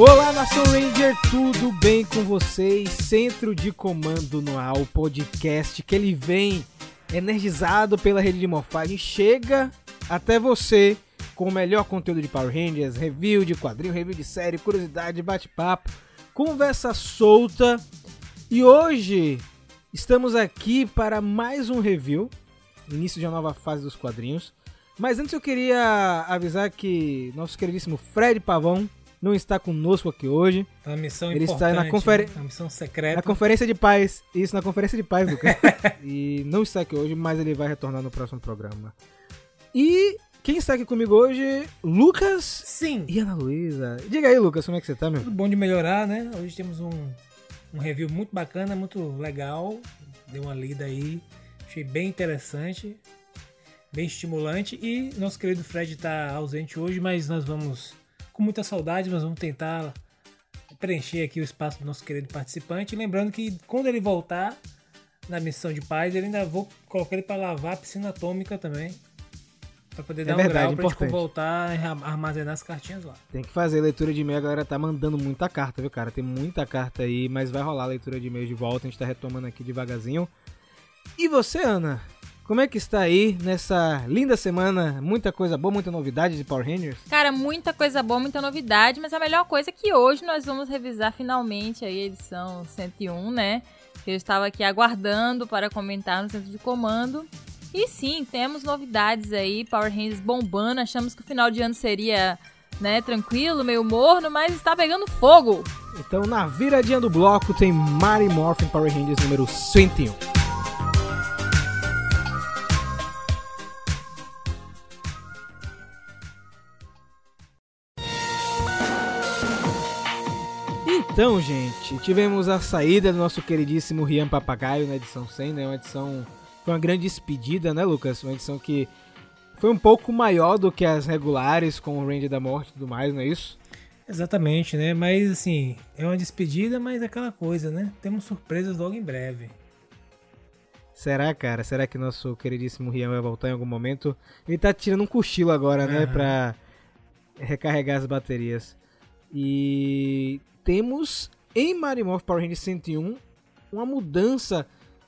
Olá, Nação Ranger, tudo bem com vocês? Centro de Comando no ar, o podcast que ele vem energizado pela rede de morfagem, chega até você com o melhor conteúdo de Power Rangers, review de quadrinho, review de série, curiosidade, bate-papo, conversa solta. E hoje estamos aqui para mais um review, início de uma nova fase dos quadrinhos. Mas antes eu queria avisar que nosso queridíssimo Fred Pavão não está conosco aqui hoje. Uma missão Ele importante, está na conferen- né? Uma missão secreta. Na conferência de paz. Isso, na conferência de paz, Lucas. e não está aqui hoje, mas ele vai retornar no próximo programa. E quem está aqui comigo hoje? Lucas Sim, e Ana Luísa. Diga aí, Lucas, como é que você tá, meu? tudo bom de melhorar, né? Hoje temos um, um review muito bacana, muito legal. Dei uma lida aí, achei bem interessante, bem estimulante. E nosso querido Fred está ausente hoje, mas nós vamos, com muita saudade, nós vamos tentar preencher aqui o espaço do nosso querido participante. Lembrando que quando ele voltar na missão de paz, ele ainda vou colocar ele para lavar a piscina atômica também. Pra poder dar verdade, um grau pra gente voltar a armazenar as cartinhas lá. Tem que fazer leitura de e-mail, a galera tá mandando muita carta, viu, cara? Tem muita carta aí, mas vai rolar a leitura de e-mail de volta, a gente tá retomando aqui devagarzinho. E você, Ana? Como é que está aí nessa linda semana? Muita coisa boa, muita novidade de Power Rangers? Cara, muita coisa boa, muita novidade, mas a melhor coisa é que hoje nós vamos revisar finalmente aí a edição 101, né? Que eu estava aqui aguardando para comentar no centro de comando. E sim, temos novidades aí, Power Rangers bombando. Achamos que o final de ano seria, né, tranquilo, meio morno, mas está pegando fogo. Então, na viradinha do bloco tem Mary Morphin Power Rangers número 101. Então, gente, tivemos a saída do nosso queridíssimo Rian Papagaio na edição 100, né? Uma edição. Foi uma grande despedida, né, Lucas? Uma edição que foi um pouco maior do que as regulares, com o Ranger da Morte e tudo mais, não é isso? Exatamente, né? Mas assim, é uma despedida, mas é aquela coisa, né? Temos surpresas logo em breve. Será, cara? Será que nosso queridíssimo Rian vai voltar em algum momento? Ele tá tirando um cochilo agora, né? Aham. Pra recarregar as baterias. E temos em Marimorph Power Rangers 101 uma mudança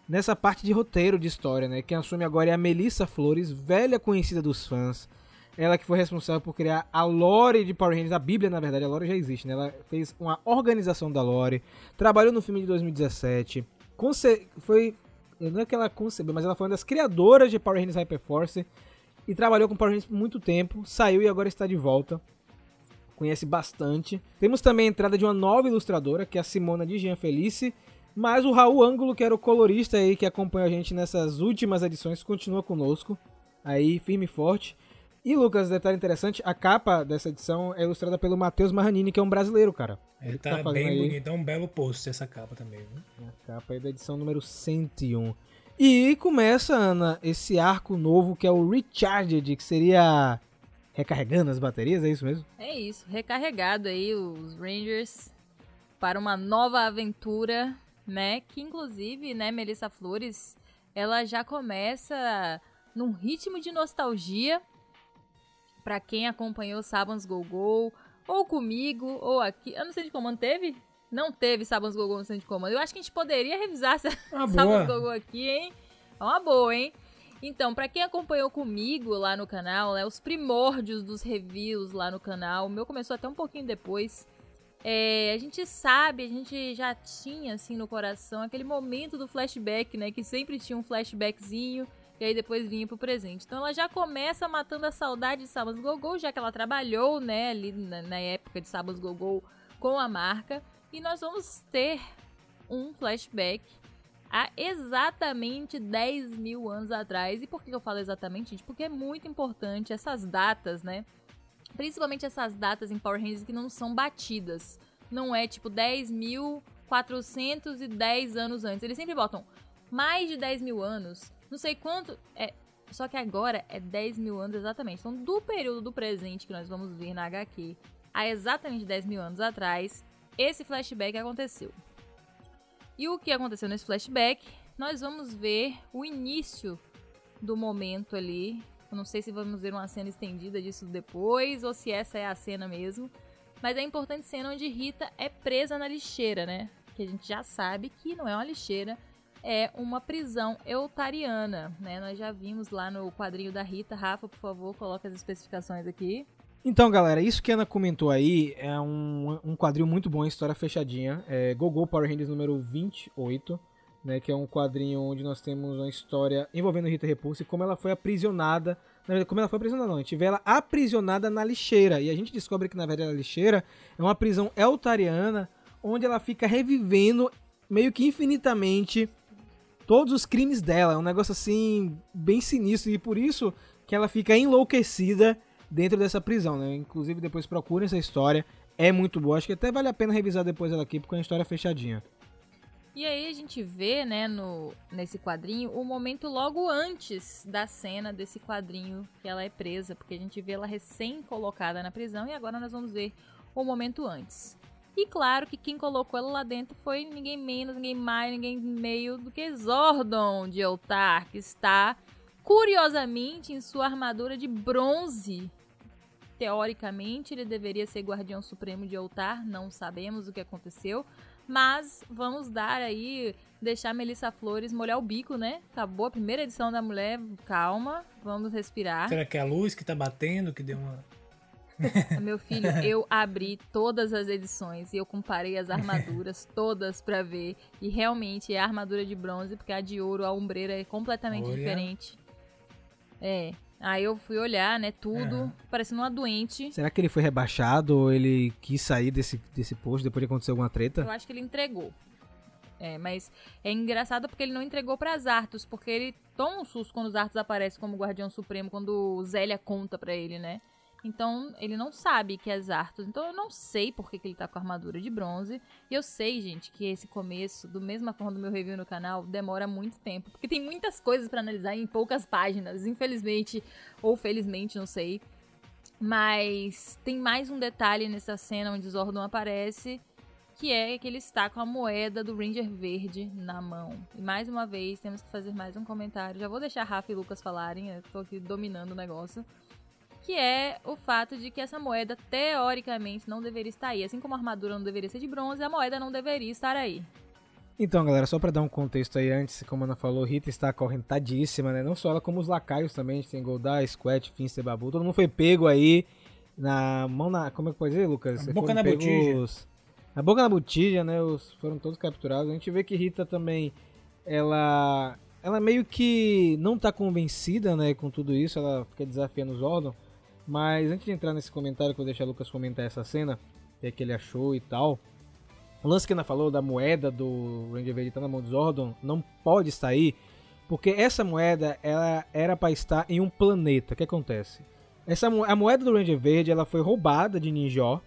nessa parte de roteiro de história, né? Quem assume agora é a Melissa Flores, velha conhecida dos fãs. Ela que foi responsável por criar a lore de Power Rangers, a Bíblia, na verdade, a lore já existe, né? Ela fez uma organização da lore, trabalhou no filme de 2017, conce... foi não é que ela concebeu, mas ela foi uma das criadoras de Power Rangers Hyperforce e trabalhou com Power Rangers por muito tempo, saiu e agora está de volta. Conhece bastante. Temos também a entrada de uma nova ilustradora, que é a Simona de Jean Felice, mas o Raul Ângulo, que era o colorista aí que acompanhou a gente nessas últimas edições, continua conosco, aí firme e forte. E Lucas, detalhe interessante, a capa dessa edição é ilustrada pelo Matheus Marranini, que é um brasileiro, cara. Ele tá, fazendo bem aí bonito, é um belo post essa capa também, viu? A capa aí da edição número 101. E começa, Ana, esse arco novo que é o Recharged, que seria recarregando as baterias, é isso mesmo? É isso, recarregado aí os Rangers para uma nova aventura, né? Que inclusive, né, Melissa Flores, ela já começa num ritmo de nostalgia. Pra quem acompanhou Sabans Go Go, ou comigo, ou aqui. Eu não sei de comando teve? Não teve Sabans Go Go no centro de comando. Eu acho que a gente poderia revisar essa Uma Sabans boa. Go Go aqui, hein? É uma boa, hein? Então, pra quem acompanhou comigo lá no canal, né, os primórdios dos reviews lá no canal, o meu começou até um pouquinho depois. É, a gente sabe, a gente já tinha assim no coração aquele momento do flashback, né, que sempre tinha um flashbackzinho e aí depois vinha pro presente. Então ela já começa matando a saudade de Sabas Gogol, já que ela trabalhou, né, ali na, na época de Sabas Gogol com a marca, e nós vamos ter um flashback há exatamente 10 mil anos atrás. E por que eu falo exatamente, gente? Porque é muito importante essas datas, né? Principalmente essas datas em Power Rangers que não são batidas. Não é tipo 10.410 anos antes. Eles sempre botam mais de 10 mil anos. Não sei quanto. É, só que agora é 10 mil anos exatamente. Então, do período do presente que nós vamos ver na HQ, há exatamente 10 mil anos atrás, esse flashback aconteceu. E o que aconteceu nesse flashback? Nós vamos ver o início do momento ali. Eu não sei se vamos ver uma cena estendida disso depois ou se essa é a cena mesmo. Mas é importante cena onde Rita é presa na lixeira, né? Que a gente já sabe que não é uma lixeira, é uma prisão eutariana, né? Nós já vimos lá no quadrinho da Rita. Rafa, por favor, coloca as especificações aqui. Então, galera, isso que a Ana comentou aí é um, um quadrinho muito bom, história fechadinha. É Gogol Power Rangers número 28, né? Que é um quadrinho onde nós temos uma história envolvendo Rita Repulsa e como ela foi aprisionada. Na verdade, como ela foi aprisionada, não. A gente vê ela aprisionada na lixeira. E a gente descobre que, na verdade, a lixeira é uma prisão eutariana onde ela fica revivendo meio que infinitamente todos os crimes dela. É um negócio assim, bem sinistro. E por isso que ela fica enlouquecida dentro dessa prisão, né? Inclusive, depois procurem essa história. É muito boa. Acho que até vale a pena revisar depois ela aqui, porque é uma história fechadinha. E aí a gente vê, né, no, nesse quadrinho, o momento logo antes da cena desse quadrinho que ela é presa, porque a gente vê ela recém colocada na prisão e agora nós vamos ver o momento antes. E claro que quem colocou ela lá dentro foi ninguém menos, ninguém mais, ninguém meio do que Zordon de Eltar, que está curiosamente em sua armadura de bronze. Teoricamente, ele deveria ser guardião supremo de Eltar, não sabemos o que aconteceu, mas vamos dar aí, deixar Melissa Flores molhar o bico, né? Acabou a primeira edição da mulher, calma, vamos respirar. Será que é a luz que tá batendo que deu uma Meu filho, eu abri todas as edições e eu comparei as armaduras todas para ver. E realmente é a armadura de bronze, porque a de ouro, a ombreira é completamente Olha. diferente. É. Aí eu fui olhar, né, tudo, Aham. parecendo uma doente. Será que ele foi rebaixado ou ele quis sair desse, desse posto depois de acontecer alguma Eu treta? acho que ele entregou. É, mas é engraçado porque ele não entregou para Zartos, porque ele toma um susto quando Zartos aparece como Guardião Supremo, quando Zélia conta pra ele, né? Então, ele não sabe que é Zartos. Então, eu não sei por que, que ele tá com a armadura de bronze. E eu sei, gente, que esse começo, do mesma forma do meu review no canal, demora muito tempo. Porque tem muitas coisas pra analisar em poucas páginas. Infelizmente, ou felizmente, não sei. Mas tem mais um detalhe nessa cena onde Zordon aparece, que é que ele está com a moeda do Ranger Verde na mão. E mais uma vez, temos que fazer mais um comentário. Já vou deixar Rafa e Lucas falarem, eu tô aqui dominando o negócio. Que é o fato de que essa moeda, teoricamente, não deveria estar aí. Assim como a armadura não deveria ser de bronze, a moeda não deveria estar aí. Então, galera, só pra dar um contexto aí antes, como a Ana falou, Rita está acorrentadíssima, né? Não só ela, como os lacaios também. A gente tem Goldar, Squat, Finster, Babu. Todo mundo foi pego aí na mão na. Como é que pode dizer, Lucas? Na Vocês boca na botija. Na boca na botija, né? Os, foram todos capturados. A gente vê que Rita também, ela. Ela meio que não tá convencida, né, com tudo isso. Ela fica desafiando os Zordon. Mas antes de entrar nesse comentário, que eu vou deixar o Lucas comentar essa cena, o que é que ele achou e tal. O lance que a Ana falou da moeda do Ranger Verde tá na mão do Zordon não pode estar aí, porque essa moeda ela era para estar em um planeta. O que acontece? Essa, a moeda do Ranger Verde ela foi roubada de Ninjó,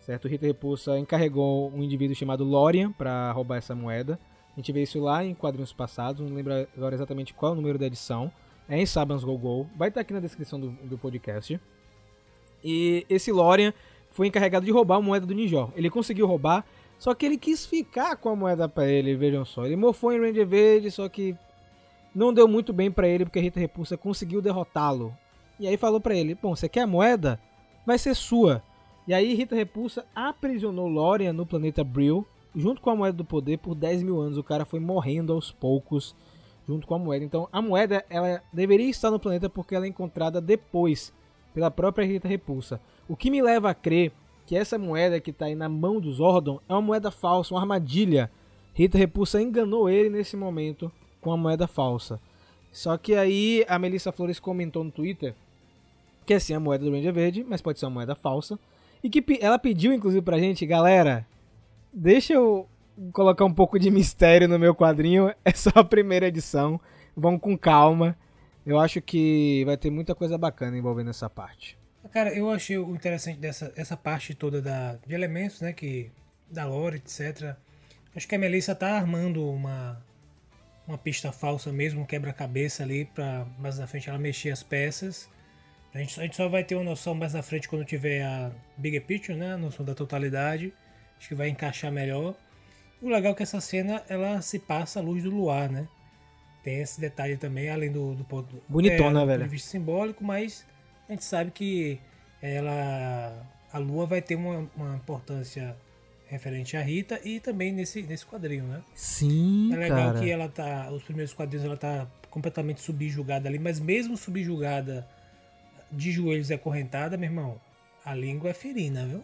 certo? Rita Repulsa encarregou um indivíduo chamado Lorian para roubar essa moeda. A gente vê isso lá em quadrinhos passados, não lembro agora exatamente qual é o número da edição. É em Sabans Go Go, vai estar aqui na descrição do, do podcast. E esse Lorian foi encarregado de roubar a moeda do Ninjó. Ele conseguiu roubar, só que ele quis ficar com a moeda pra ele, vejam só. Ele morfou em Ranger Verde, só que não deu muito bem pra ele porque a Rita Repulsa conseguiu derrotá-lo. E aí falou pra ele: "Bom, você quer a moeda? Vai ser sua". E aí Rita Repulsa aprisionou Lorian no planeta Brill, junto com a moeda do poder por 10 mil anos. O cara foi morrendo aos poucos junto com a moeda. Então a moeda ela deveria estar no planeta porque ela é encontrada depois pela própria Rita Repulsa. O que me leva a crer que essa moeda que está aí na mão do Zordon é uma moeda falsa, uma armadilha. Rita Repulsa enganou ele nesse momento com a moeda falsa. Só que aí a Melissa Flores comentou no Twitter que é sim a moeda do Ranger Verde, mas pode ser uma moeda falsa. E que ela pediu inclusive pra gente, galera, deixa eu colocar um pouco de mistério no meu quadrinho. É só a primeira edição. Vamos com calma. Eu acho que vai ter muita coisa bacana envolvendo essa parte. Cara, eu achei o interessante dessa essa parte toda da, de elementos, né? Que, da lore, etc. Acho que a Melissa tá armando uma, uma pista falsa mesmo, um quebra-cabeça ali, pra mais na frente ela mexer as peças. A gente, a gente só vai ter uma noção mais na frente quando tiver a bigger picture, né? A noção da totalidade. Acho que vai encaixar melhor. O legal é que essa cena ela se passa à luz do luar, né? Tem esse detalhe também, além do, do ponto. Bonitona, do velho. de vista simbólico, mas a gente sabe que ela a Lua vai ter uma, uma importância referente a Rita e também nesse, nesse quadrinho, né? Sim, É legal cara. que ela tá. Os primeiros quadrinhos ela tá completamente subjugada ali, mas mesmo subjugada de joelhos e acorrentada, meu irmão, a língua é ferina, viu?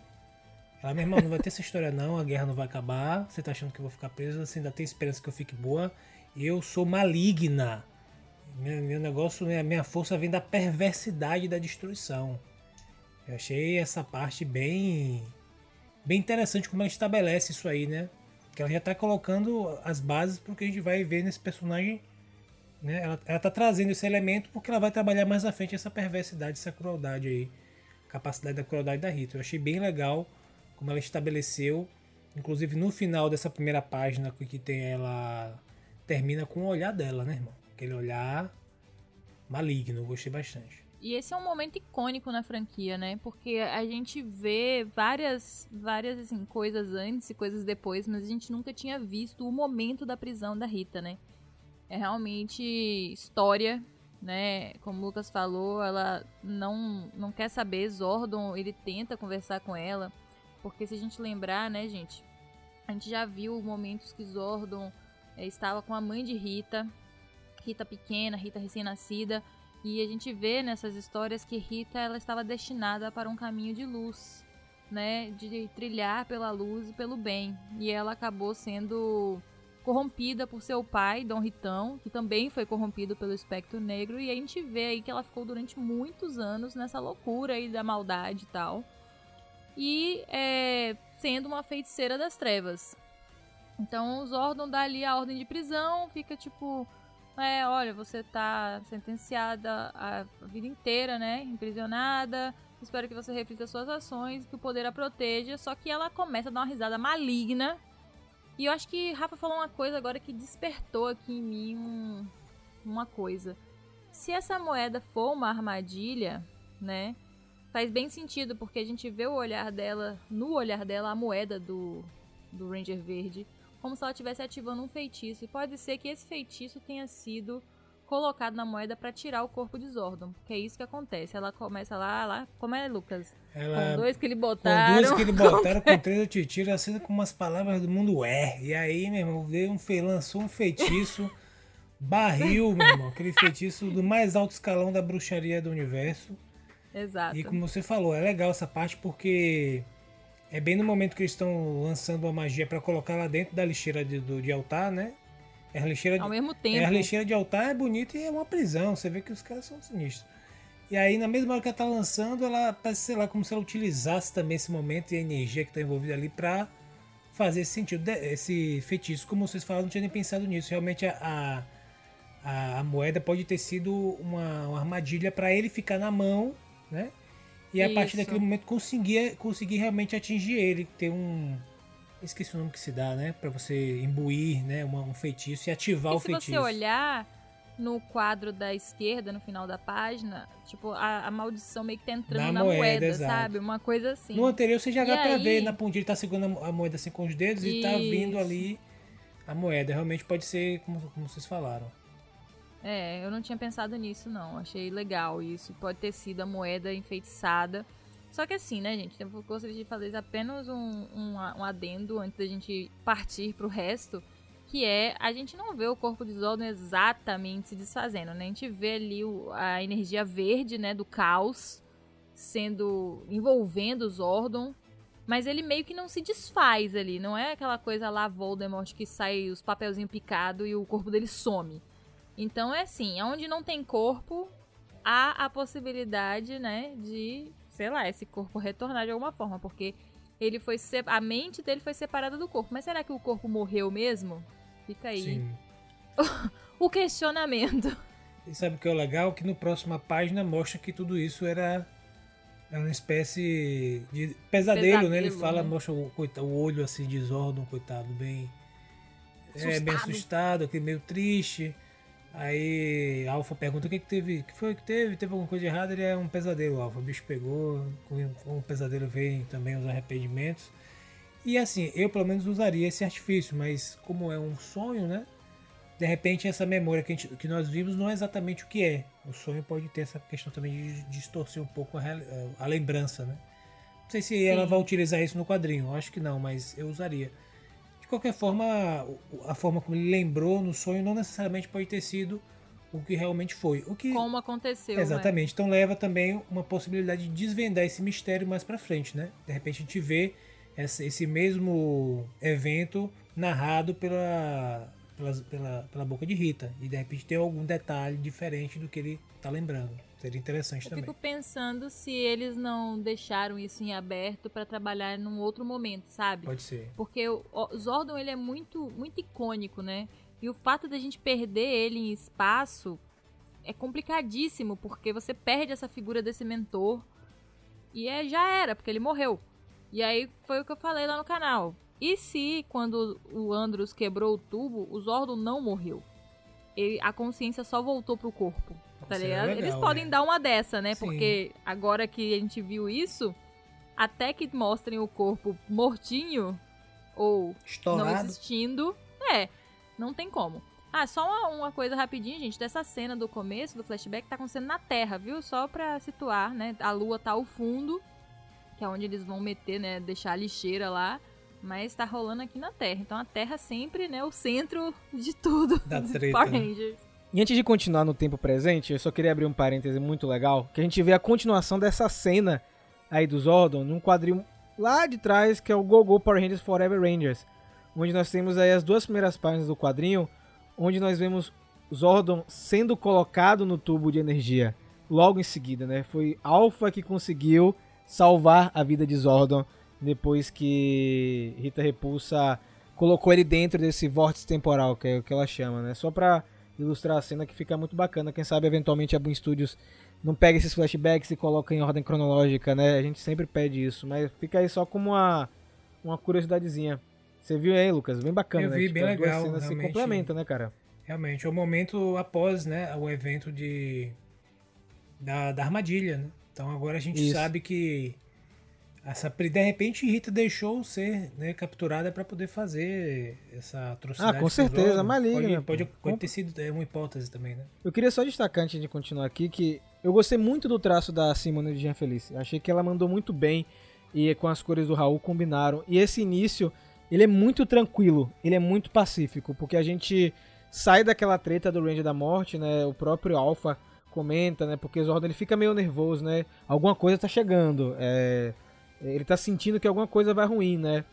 Ela, meu irmão, não vai ter essa história não, a guerra não vai acabar, você tá achando que eu vou ficar preso, você ainda tem esperança que eu fique boa. Eu sou maligna. Meu, meu negócio, minha, minha força vem da perversidade da destruição. Eu achei essa parte bem bem interessante como ela estabelece isso aí, né? Que ela já tá colocando as bases pro que a gente vai ver nesse personagem. Né? Ela, ela tá trazendo esse elemento porque ela vai trabalhar mais à frente essa perversidade, essa crueldade aí. Capacidade da crueldade da Rita. Eu achei bem legal como ela estabeleceu. Inclusive no final dessa primeira página que tem ela. Termina com o olhar dela, né, irmão? Aquele olhar maligno, gostei bastante. E esse é um momento icônico na franquia, né? Porque a gente vê várias, várias assim, coisas antes e coisas depois, mas a gente nunca tinha visto o momento da prisão da Rita, né? É realmente história, né? Como o Lucas falou, ela não, não quer saber. Zordon, ele tenta conversar com ela, porque se a gente lembrar, né, gente? A gente já viu momentos que Zordon estava com a mãe de Rita, Rita pequena, Rita recém-nascida, e a gente vê nessas histórias que Rita ela estava destinada para um caminho de luz, né, de trilhar pela luz e pelo bem. E ela acabou sendo corrompida por seu pai, Dom Ritão, que também foi corrompido pelo espectro negro, e a gente vê aí que ela ficou durante muitos anos nessa loucura aí da maldade e tal. E é, sendo uma feiticeira das trevas. Então o Zordon dá ali a ordem de prisão, fica tipo, é, olha, você tá sentenciada a vida inteira, né, imprisionada. Espero que você reflita suas ações, que o poder a proteja. Só que ela começa a dar uma risada maligna. E eu acho que Rafa falou uma coisa agora que despertou aqui em mim um, uma coisa. Se essa moeda for uma armadilha, né, faz bem sentido porque a gente vê o olhar dela, no olhar dela, a moeda do, do Ranger Verde como se ela estivesse ativando um feitiço. E pode ser que esse feitiço tenha sido colocado na moeda para tirar o corpo de Zordon. Porque é isso que acontece. Ela começa lá, lá. Como é, Lucas? Ela, com dois que ele com botaram. duas que ele botaram, com três eu te tiro, assim com umas palavras do mundo é. E aí, meu irmão, deu um fe... lançou um feitiço, barril, meu irmão, aquele feitiço do mais alto escalão da bruxaria do universo. Exato. E como você falou, é legal essa parte porque é bem no momento que eles estão lançando a magia para colocar lá dentro da lixeira de, do, de altar, né? É a lixeira de, Ao mesmo tempo. é, a lixeira de altar é bonita e é uma prisão. Você vê que os caras são sinistros. E aí, na mesma hora que ela tá lançando, ela parece, sei lá, como se ela utilizasse também esse momento e a energia que tá envolvida ali pra fazer esse sentido, esse feitiço. Como vocês falaram, não tinha nem pensado nisso. Realmente a, a, a moeda pode ter sido uma, uma armadilha para ele ficar na mão, né? E a partir Isso. daquele momento conseguir, conseguir realmente atingir ele, ter um. Esqueci o nome que se dá, né? Pra você imbuir né? uma- um feitiço e ativar E o se feitiço. você olhar no quadro da esquerda, no final da página, tipo, a, a maldição meio que tá entrando Na na, moeda, moeda, sabe? Uma coisa assim. No anterior você já E dá pra aí- ver na pontinha, ele tá segurando a moeda assim com os dedos e tá vindo Isso. ali a moeda. Realmente pode ser como, como vocês falaram. É, eu não tinha pensado nisso, não. Achei legal isso. Pode ter sido a moeda enfeitiçada. Só que assim, né, gente? Eu gostaria de fazer apenas um, um, um adendo antes da gente partir pro resto. Que é, a gente não vê o corpo de Zordon exatamente se desfazendo, né? A gente vê ali o- a energia verde, né, do caos sendo envolvendo Zordon. Mas ele meio que não se desfaz ali. Não é aquela coisa lá Voldemort que sai os papelzinhos picados e o corpo dele some. Então é assim, onde não tem corpo, há a possibilidade, né, de, sei lá, esse corpo retornar de alguma forma, porque ele foi a mente dele foi separada do corpo. Mas será que o corpo morreu mesmo? Fica aí Sim. o questionamento. E sabe o que é o legal? Que no próxima página mostra que tudo isso era, era uma espécie de pesadelo, né? Ele Pesadelo, fala, né? mostra o, coita- o olho assim de Zordon, coitado, bem. É, bem Assustado. assustado, aquele meio triste. Aí Alpha pergunta o que, que teve. Que foi que teve? Teve alguma coisa errada? Ele é um pesadelo, Alpha. O bicho pegou, com, o pesadelo vem também os arrependimentos. E assim, eu pelo menos usaria esse artifício, mas como é um sonho, né? De repente essa memória que, gente- que nós vimos não é exatamente o que é. O sonho pode ter essa questão também de distorcer um pouco a, a lembrança, né? Não sei se ela Sim. vai utilizar isso no quadrinho, eu acho que não, mas eu usaria. Qualquer forma, a forma como ele lembrou no sonho não necessariamente pode ter sido o que realmente foi. O que Como aconteceu, né? Exatamente. Então leva também uma possibilidade de desvendar esse mistério mais pra frente, né? De repente a gente vê esse mesmo evento narrado pela, pela, pela, pela boca de Rita. E de repente tem algum detalhe diferente do que ele tá lembrando. Seria interessante Eu também. fico pensando se eles não deixaram isso em aberto pra trabalhar num outro momento, sabe? Pode ser. Porque o o Zordon ele é muito, muito icônico, né? E o fato da gente perder ele em espaço é complicadíssimo, porque você perde essa figura desse mentor e é, já era, porque ele morreu. E aí foi o que eu falei lá no canal. E se, quando o Andros quebrou o tubo, o Zordon não morreu? Ele- a consciência só voltou pro corpo, tá ligado? legal, Eles podem né? dar uma dessa, né? Sim. Porque agora que a gente viu isso, até que mostrem o corpo mortinho ou não Estourado. existindo, é, não tem como. Ah, só uma, uma coisa rapidinho, gente, dessa cena do começo do flashback tá acontecendo na Terra, viu? Só pra situar, né? A Lua tá ao fundo, que é onde eles vão meter, né? Deixar a lixeira lá. Mas tá rolando aqui na Terra. Então a Terra sempre, né? O centro de tudo. Da treta, Power né? Rangers. E antes de continuar no tempo presente, eu só queria abrir um parêntese muito legal, que a gente vê a continuação dessa cena aí do Zordon num quadril lá de trás, que é o Go Go Power Rangers Forever Rangers, onde nós temos aí as duas primeiras páginas do quadrinho, onde nós vemos Zordon sendo colocado no tubo de energia logo em seguida, né? Foi Alpha que conseguiu salvar a vida de Zordon depois que Rita Repulsa colocou ele dentro desse vórtice temporal, que é o que ela chama, né? Só pra ilustrar a cena que fica muito bacana. Quem sabe eventualmente a Boom Studios não pega esses flashbacks e coloca em ordem cronológica, né? A gente sempre pede isso, mas fica aí só como uma, uma curiosidadezinha. Você viu aí, Lucas? Bem bacana, Eu né? vi, Tipo, bem as legal, cenas se realmente. complementam, né, cara? Realmente, é o momento após, né, o evento de da, da armadilha, né? Então agora a gente Isso. sabe que essa de repente Rita deixou ser né, capturada para poder fazer essa atrocidade. Ah, com certeza, Zordon. maligna, Pode, pô. pode, pode ter sido é uma hipótese também, né? Eu queria só destacar antes de continuar aqui que eu gostei muito do traço da Simone de Jean Felice. Eu achei que ela mandou muito bem e com as cores do Raul combinaram. E esse início, ele é muito tranquilo, ele é muito pacífico, porque a gente sai daquela treta do Ranger da Morte, né? O próprio Alpha comenta, né? Porque o Zordon ele fica meio nervoso, né? Alguma coisa tá chegando. É... Ele tá sentindo que alguma coisa vai ruim, né?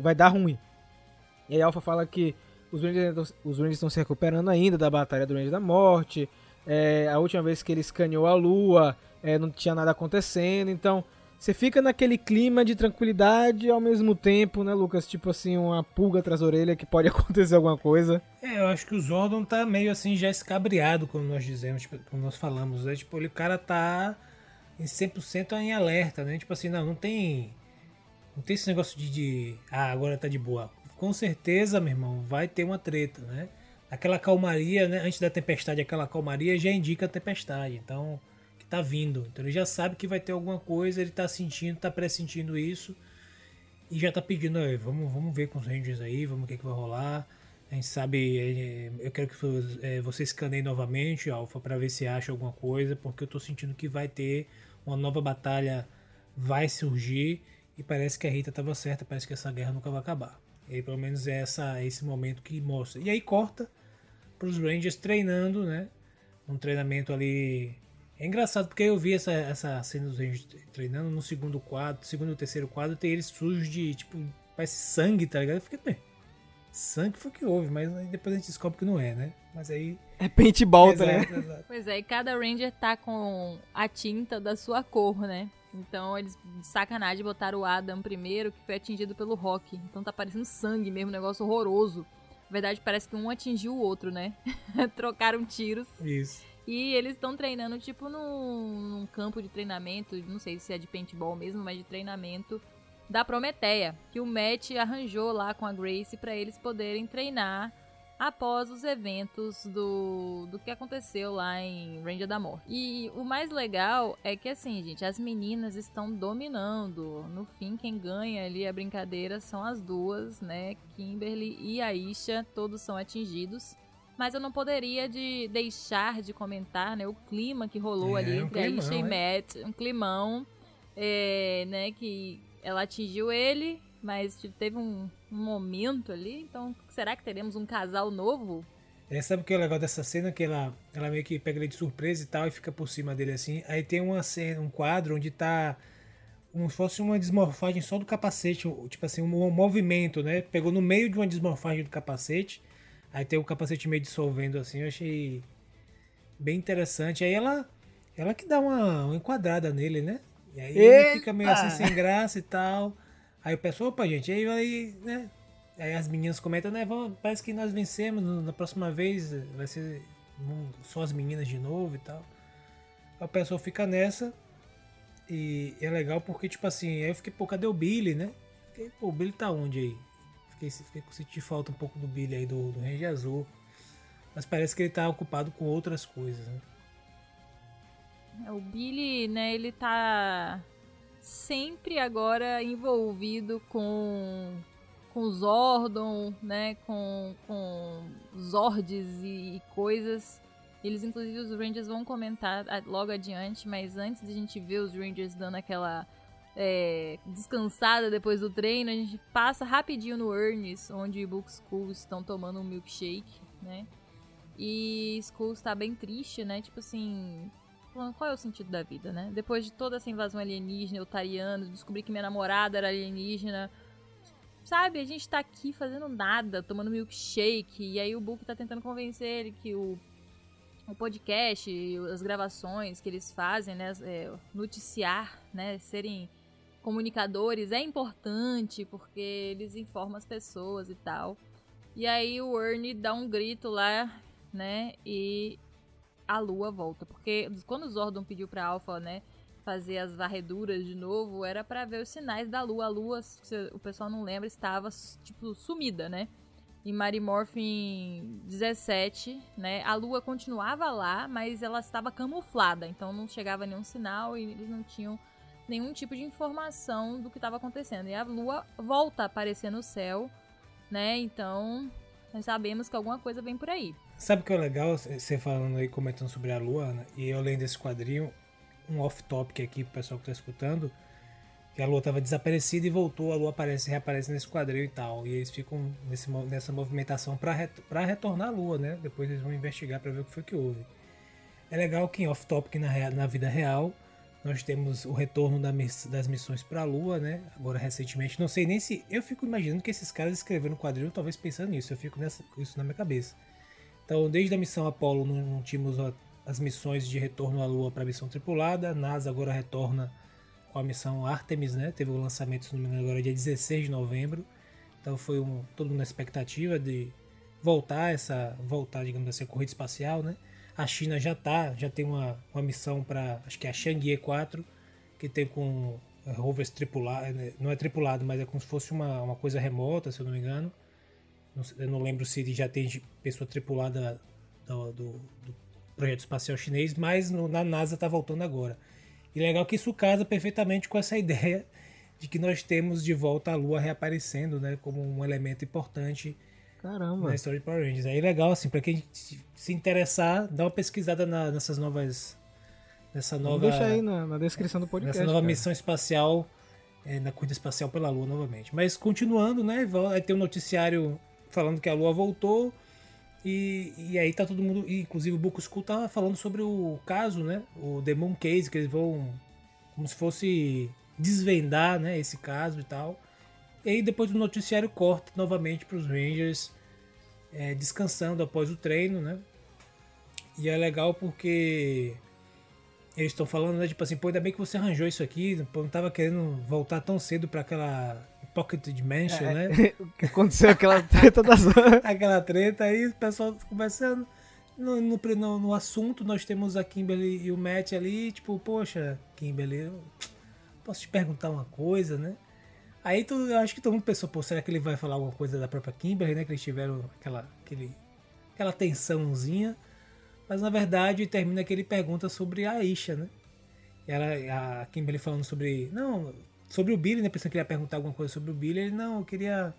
Vai dar ruim. E aí Alpha fala que os Rangers, os Rangers estão se recuperando ainda da batalha do Ranger da Morte. É, a última vez que ele escaneou a Lua, é, não tinha nada acontecendo. Então, você fica naquele clima de tranquilidade ao mesmo tempo, né, Lucas? Tipo assim, uma pulga atrás da orelha que pode acontecer alguma coisa. É, eu acho que o Zordon tá meio assim já escabriado, como nós dizemos, tipo, como nós falamos, né? Tipo, ele, o cara tá em 100% em alerta, né? Tipo assim, não, não tem não tem esse negócio de, de ah, agora tá de boa. Com certeza, meu irmão, vai ter uma treta, né? Aquela calmaria, né, antes da tempestade, aquela calmaria já indica a tempestade. Então, que tá vindo. Então ele já sabe que vai ter alguma coisa, ele tá sentindo, tá pressentindo isso e já tá pedindo, "Ei, vamos, vamos ver com os Rangers aí, vamos ver o que, que vai rolar. A gente sabe, eh, eu quero que vo- eh, você escaneie novamente, Alpha, para ver se acha alguma coisa, porque eu tô sentindo que vai ter uma nova batalha, vai surgir, e parece que a Rita tava certa, parece que essa guerra nunca vai acabar. E aí, pelo menos é essa, esse momento que mostra. E aí corta pros Rangers treinando, né? Um treinamento ali. É engraçado porque eu vi essa, essa cena dos Rangers treinando no segundo quadro, segundo e terceiro quadro, tem eles sujos de tipo, parece sangue, tá ligado? Eu fiquei, bem, sangue foi o que houve, mas aí depois a gente descobre que não é, né? Mas aí. É paintball, tá Exato, ligado? exato. Pois é, e cada Ranger tá com a tinta da sua cor, né? Então eles, de sacanagem, botaram o Adam primeiro, que foi atingido pelo Rock. Então tá parecendo sangue mesmo, um negócio horroroso. Na verdade, parece que um atingiu o outro, né? Trocaram tiros. Isso. E eles estão treinando, tipo, num, num campo de treinamento, não sei se é de paintball mesmo, mas de treinamento da Prometeia, que o Matt arranjou lá com a Grace para eles poderem treinar após os eventos do, do que aconteceu lá em Ranger da Morte. E o mais legal é que, assim, gente, as meninas estão dominando. No fim, quem ganha ali a brincadeira são as duas, né? Kimberly e Aisha, todos são atingidos. Mas eu não poderia de deixar de comentar né, o clima que rolou É, ali um entre a climão, Aisha e? Matt. Um climão. é, né, que ela atingiu ele, mas tipo, teve um, um, momento ali. Então, será que teremos um casal novo? É, sabe o que é legal dessa cena? Que ela, ela meio que pega ele de surpresa e tal, e fica por cima dele assim. Aí tem uma cena, um quadro onde tá como se fosse uma desmorfagem só do capacete, tipo assim, um, um movimento, né? Pegou no meio de uma desmorfagem do capacete. Aí tem o capacete meio dissolvendo assim, eu achei bem interessante. Aí ela ela que dá uma, uma enquadrada nele, né? E aí Eita! fica meio assim sem graça e tal. Aí o pessoal, opa, gente, aí, aí, né? Aí as meninas comentam, né? Vamos, parece que nós vencemos, na próxima vez vai ser só as meninas de novo e tal. Aí o pessoal fica nessa. E é legal porque, tipo assim, aí eu fiquei, pô, cadê o Billy, né? Fiquei, pô, o Billy tá onde aí? Fiquei, fiquei sentindo falta um pouco do Billy aí, do, do Range Azul. Mas parece que ele tá ocupado com outras coisas, né? É, o Billy, né, ele tá sempre agora envolvido com com Zordon, né, com, com Zords e, e coisas. Eles, inclusive, os Rangers vão comentar logo adiante, mas antes de a gente ver os Rangers dando aquela é, descansada depois do treino, a gente passa rapidinho no Ernest, onde Book Schools estão tomando um milkshake, né? E Schools está bem triste, né? Tipo assim, qual é o sentido da vida, né? Depois de toda essa invasão alienígena, otariano, descobri que minha namorada era alienígena. Sabe, a gente tá aqui fazendo nada, tomando milkshake, e aí o Book tá tentando convencer ele que o, o podcast, as gravações que eles fazem, né, é, noticiar, né, serem comunicadores é importante porque eles informam as pessoas e tal. E aí o Ernie dá um grito lá, né, e a Lua volta. Porque quando o Zordon pediu pra Alpha, né, fazer as varreduras de novo, era para ver os sinais da Lua. A Lua, se o pessoal não lembra, estava, tipo, sumida, né? Em Mary Morphin 17, né, a Lua continuava lá, mas ela estava camuflada, então não chegava nenhum sinal e eles não tinham nenhum tipo de informação do que estava acontecendo. E a Lua volta a aparecer no céu, né? Então, nós sabemos que alguma coisa vem por aí. Sabe o que é legal, você falando aí, comentando sobre a Lua, Ana, e eu lendo esse quadrinho, um off-topic aqui pro pessoal que tá escutando, que a Lua tava desaparecida e voltou, a Lua aparece reaparece nesse quadrinho e tal. E eles ficam nesse, nessa movimentação para ret, retornar a Lua, né? Depois eles vão investigar para ver o que foi que houve. É legal que em off-topic na, na vida real, nós temos o retorno da, das missões para a Lua, né? Agora recentemente, não sei nem se eu fico imaginando que esses caras escreveram o quadrinho, talvez pensando nisso. Eu fico nessa, isso na minha cabeça. Então, desde a missão Apollo, não, tínhamos as missões de retorno à Lua para a missão tripulada. A NASA agora retorna com a missão Artemis, né? Teve o lançamento, se não me engano, agora dia 16 de novembro. Então foi um, todo mundo na expectativa de voltar essa, voltar, digamos assim, a corrida espacial, né? A China já tá, já tem uma, uma missão para, acho que é a Chang'e 4, que tem com rovers tripulados, né? não é tripulado, mas é como se fosse uma, uma coisa remota, se eu não me engano. Eu não lembro se ele já tem pessoa tripulada do, do, do projeto espacial chinês, mas no, na NASA está voltando agora. E legal que isso casa perfeitamente com essa ideia de que nós temos de volta a Lua reaparecendo, né, como um elemento importante Caramba. na história de Power Rangers. Aí legal assim, para quem se interessar, dá uma pesquisada na, nessas novas nessa nova Deixa aí na, na descrição do podcast. Nessa nova cara. missão espacial é, na corrida espacial pela Lua novamente. Mas continuando, né, vai ter um noticiário falando que a Lua voltou. E, e aí tá todo mundo. Inclusive o Book School tava falando sobre o caso, né? O Demon Case, que eles vão. Como se fosse desvendar né, esse caso e tal. E aí depois do noticiário corta novamente para os Rangers é, descansando após o treino, né? E é legal porque eles estão falando, né? Tipo assim, pô, ainda bem que você arranjou isso aqui. Pô, não tava querendo voltar tão cedo para aquela Pocket Dimension, é, né? que aconteceu aquela treta das Aquela treta, aí o pessoal conversando. No, no, no, assunto, nós temos a Kimberly e o Matt ali, tipo, poxa, Kimberly, eu posso te perguntar uma coisa, né? Aí tu, eu acho que todo mundo pensou, pô, será que ele vai falar alguma coisa da própria Kimberly, né? Que eles tiveram aquela, aquele, aquela tensãozinha. Mas na verdade termina que ele pergunta sobre a Aisha, né? E ela, a Kimberly falando sobre. Não, Sobre o Billy, né? Pensando que ele ia perguntar alguma coisa sobre o Billy. Ele, não, eu queria,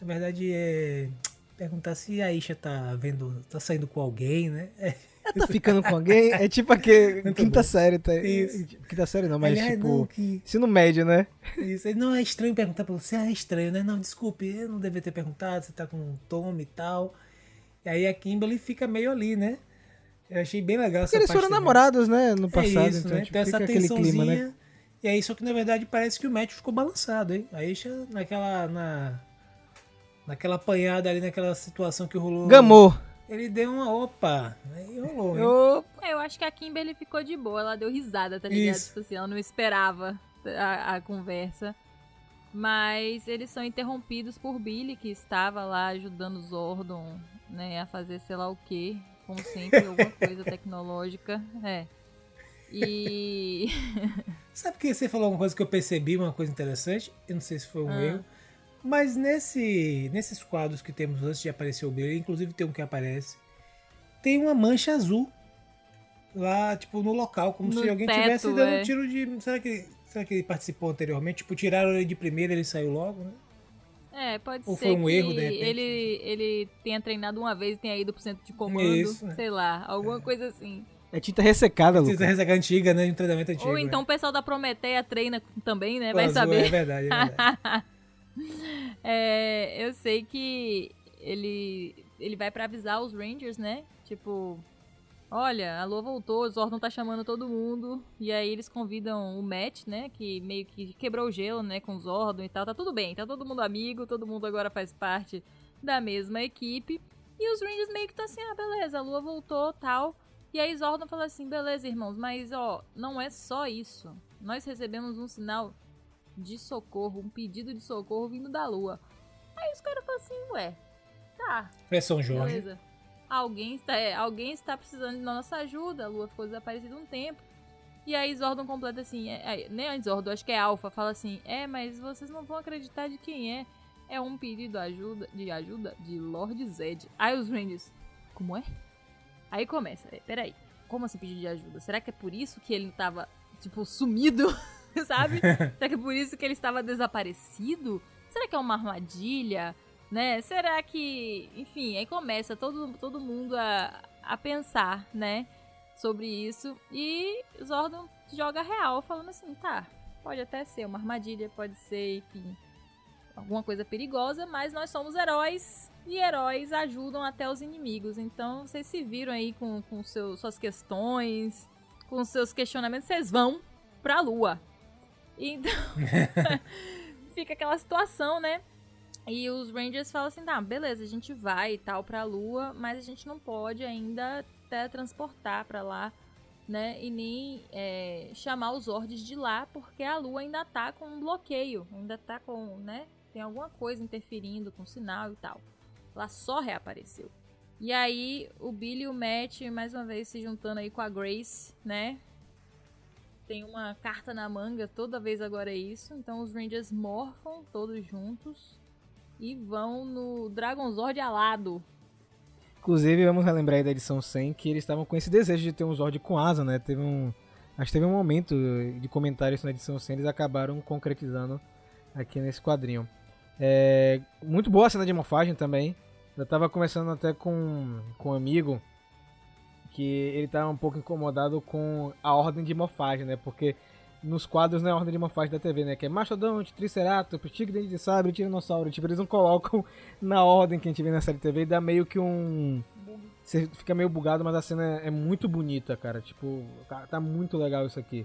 na verdade, é, perguntar se a Isha tá vendo, tá saindo com alguém, né? É, Ela tá ficando com alguém? É tipo aquele quinta bom. série, tá? Isso. Quinta série não, mas Aliás, tipo. não, que- Ensino médio, né? Isso. Ele, Não, é estranho perguntar pra você. Ah, é estranho, né? Não, desculpe, eu não devia ter perguntado. Você tá com um Tom e tal. E aí a Kimberly fica meio ali, né? Eu achei bem legal essa Porque eles parte foram namorados, né? No passado, é isso, então né? tipo, Tem essa aquele clima, né? E aí, só que na verdade parece que o Matt ficou balançado, hein? Aí já naquela. Na, naquela apanhada ali, naquela situação que rolou. Gamou. Ele deu uma opa. Aí rolou, hein? Eu... É, Eu acho que a Kimberly ficou de boa, ela deu risada, tá ligado? Isso. Tipo assim, ela não esperava a, a conversa. Mas eles são interrompidos por Billy, que estava lá ajudando o Zordon, né, a fazer sei lá o que, como sempre, alguma coisa tecnológica. É. E. Sabe que você falou uma coisa que eu percebi, uma coisa interessante? Eu não sei se foi um Ah. erro. Mas nesse, nesses quadros que temos antes de aparecer o Billy, inclusive tem um que aparece, tem uma mancha azul lá, tipo, no local, como No se alguém teto, tivesse dando é. um tiro de. Será que, será que ele participou anteriormente? Tipo, tiraram ele de primeira e ele saiu logo, né? É, pode Ou ser foi um erro, de repente? ele, ele tenha treinado uma vez e tenha ido pro centro de comando, Isso, é. sei lá, alguma coisa assim. É tinta ressecada, Lucas. Precisa ressaca antiga, né? De um treinamento antigo. Ou então né? o pessoal da Prometeia treina também, né? Vai azul, saber. É verdade, é verdade. É, eu sei que ele ele vai pra avisar os Rangers, né? Tipo, olha, a Lua voltou, o Zordon tá chamando todo mundo. E aí eles convidam o Matt, né? Que meio que quebrou o gelo, né? Com o Zordon e tal. Tá tudo bem, tá todo mundo amigo, todo mundo agora faz parte da mesma equipe. E os Rangers meio que tá assim, ah, beleza, a Lua voltou, tal. E aí Zordon fala assim, beleza, irmãos, mas ó, não é só isso. Nós recebemos um sinal de socorro, um pedido de socorro vindo da Lua. Aí os caras falam assim, ué, tá, É São Jorge. beleza. Alguém está, é, alguém está precisando da nossa ajuda, a Lua ficou desaparecida um tempo. E aí Zordon completa assim, é, é, nem antes Zordon, acho que é Alpha, fala assim, é, mas vocês não vão acreditar de quem é. É um pedido ajuda, de ajuda de Lord Zed. Aí os Rangers, como é? Aí começa, é, peraí, como assim pedido de ajuda? Será que é por isso que ele tava, tipo, sumido? Sabe? Será que é por isso que ele estava desaparecido? Será que é uma armadilha? Né? Será que. Enfim, aí começa todo, todo mundo a, a pensar, né? Sobre isso. E Zordon joga real, falando assim: tá, pode até ser uma armadilha, pode ser, enfim, alguma coisa perigosa, mas nós somos heróis e heróis ajudam até os inimigos. Então vocês se viram aí com, com seu, suas questões, com seus questionamentos, vocês vão pra lua. Então fica aquela situação, né? E os Rangers falam assim: tá, beleza, a gente vai e tal pra lua, mas a gente não pode ainda teletransportar pra lá, né? E nem é, chamar os Zords de lá, porque a lua ainda tá com um bloqueio, ainda tá com, né? Tem alguma coisa interferindo com o sinal e tal. Ela só reapareceu. E aí, o Billy e o Matt, mais uma vez, se juntando aí com a Grace, né? Tem uma carta na manga, toda vez agora é isso. Então os Rangers morfam todos juntos e vão no Dragonzord alado. Inclusive, vamos relembrar aí da edição 100 que eles estavam com esse desejo de ter um Zord com asa, né? Teve um. Acho que teve um momento de comentários na edição 100, eles acabaram concretizando aqui nesse quadrinho. É, muito boa a cena de morfagem também. Eu tava conversando até com, com um amigo que ele tava um pouco incomodado com a ordem de morfagem, né? Porque nos quadros não é a ordem de morfagem da TV, né? Que é Mastodonte, Triceratops, Tigre de Sabre, Tiranossauro. Tipo, eles não colocam na ordem que a gente vê na série TV e dá meio que um... Você fica meio bugado, mas a cena é muito bonita, cara. Tipo, tá, tá muito legal isso aqui.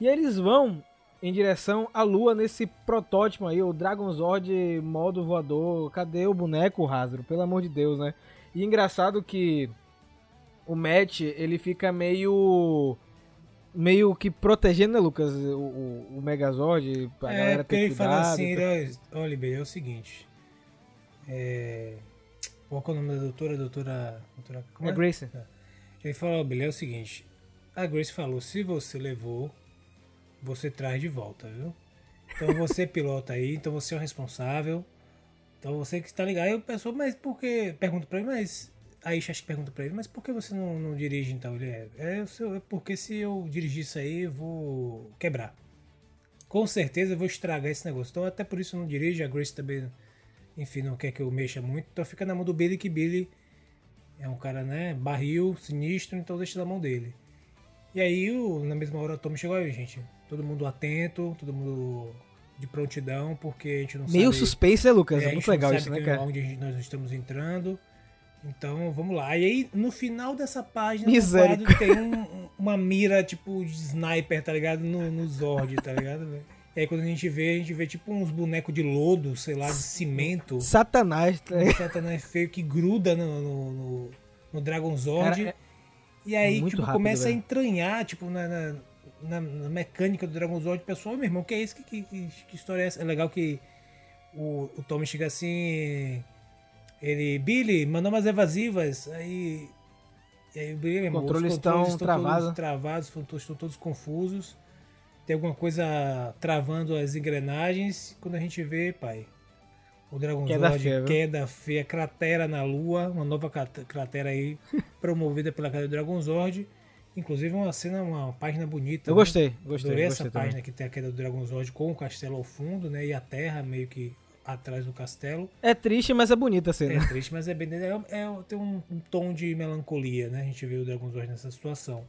E aí eles vão em direção à lua nesse protótipo aí, o Dragonzord modo voador. Cadê o boneco, Hasbro? Pelo amor de Deus, né? E engraçado que o Matt, ele fica meio meio que protegendo, né, Lucas, o, o, o Megazord, pra É, galera ter ele cuidado. fala assim, ele, olha, Billy, é o seguinte. É... Qual é o nome da doutora? Doutora. doutora como É Grace. Ele falou, ó, Billy, é o seguinte. A Grace falou, se você levou, você traz de volta, viu? Então você pilota aí, então você é o responsável. Então você que está ligado. Aí o pessoal, mas por que? Pergunta pra ele, mas. Aí acho que pergunta pra ele, mas por que você não, não dirige então? Ele é. É, o é porque se eu dirigir isso aí, eu vou quebrar. Com certeza eu vou estragar esse negócio. Então até por isso eu não dirijo. A Grace também, enfim, não quer que eu mexa muito. Então fica na mão do Billy que Billy É um cara, né, barril, sinistro, então deixa na mão dele. E aí, o, na mesma hora, o Tommy chegou aí, gente. Todo mundo atento, todo mundo de prontidão, porque a gente não Meio sabe... suspense, né, Lucas? É, É, gente muito legal isso, né, cara? Onde nós estamos entrando. Então, vamos lá. E aí, no final dessa página, no Misericórdia. quadro, tem um- um- uma mira, tipo, de sniper, tá ligado? No, no Zord, tá ligado, velho? E aí, quando a gente vê, a gente vê, tipo, uns bonecos de lodo, sei lá, de cimento. Satanás. tá ligado? Um satanás feio que gruda no, no, no, no Dragon Zord. Cara, é- e aí, muito tipo, rápido, começa a velho. entranhar, tipo, na, na, na- na mecânica do Dragon Zord. Pessoal, meu irmão, que é isso? Que, que, que, história é essa? É legal que o, o Tommy chega assim... Ele, Billy, mandou umas evasivas. Aí... E aí o Billy, meu irmão, Controles os controles estão estão travados. todos travados, estão todos confusos. Tem alguma coisa travando as engrenagens. Quando a gente vê, pai... O Dragon Queda Zord feia, queda feia, cratera na Lua, uma nova crat- cratera aí, promovida pela queda do Dragon Zord. Inclusive uma cena, uma página bonita. Eu né? gostei, gostei. Adorei gostei essa também. página que tem a queda do Dragon Zord com o castelo ao fundo, né? E a terra meio que atrás do castelo. É triste, mas é bonita a cena. É triste, mas é bem. É, é- tem um, um tom de melancolia, né? A gente vê o Dragon Zord nessa situação.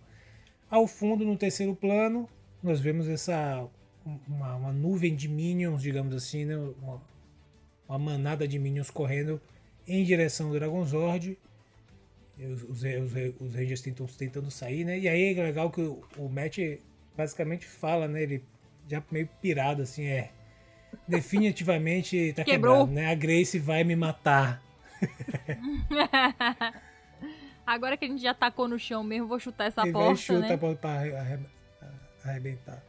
Ao fundo, no terceiro plano, nós vemos essa. Uma, uma nuvem de minions, digamos assim, né? Uma, uma manada de minions correndo em direção ao Dragon Zord. E Os, os, os, os Rangers tentam, tentando sair, né? E aí é legal que o, o Matt basicamente fala, né? Ele já meio pirado, assim, é. Definitivamente tá Quebrou. quebrado, né? A Grace vai me matar. Agora que a gente já tacou no chão mesmo, vou chutar essa porta, chuta né? a porta pra arre- arrebentar.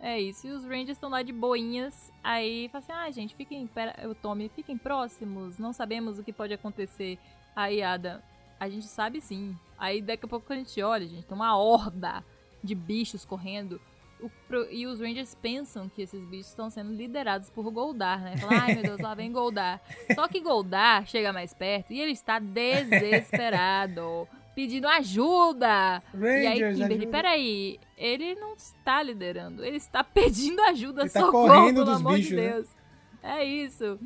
É isso. E os Rangers estão lá de boinhas. Aí fala assim: ah, gente, fiquem. Pera, eu tome, fiquem próximos. Não sabemos o que pode acontecer. Aí, Ada, a gente sabe sim. Aí daqui a pouco a gente olha, gente, tem uma horda de bichos correndo. O pro- e os Rangers pensam que esses bichos estão sendo liderados por Goldar, né? Falam, ai meu Deus, lá vem Goldar. Só que Goldar chega mais perto e ele está desesperado, pedindo ajuda. E aí, Rangers, Kimberly, ajuda. peraí, ele não está liderando, ele está pedindo ajuda, Ele tá socorro, correndo pelo dos amor bichos, de né? Deus. É isso.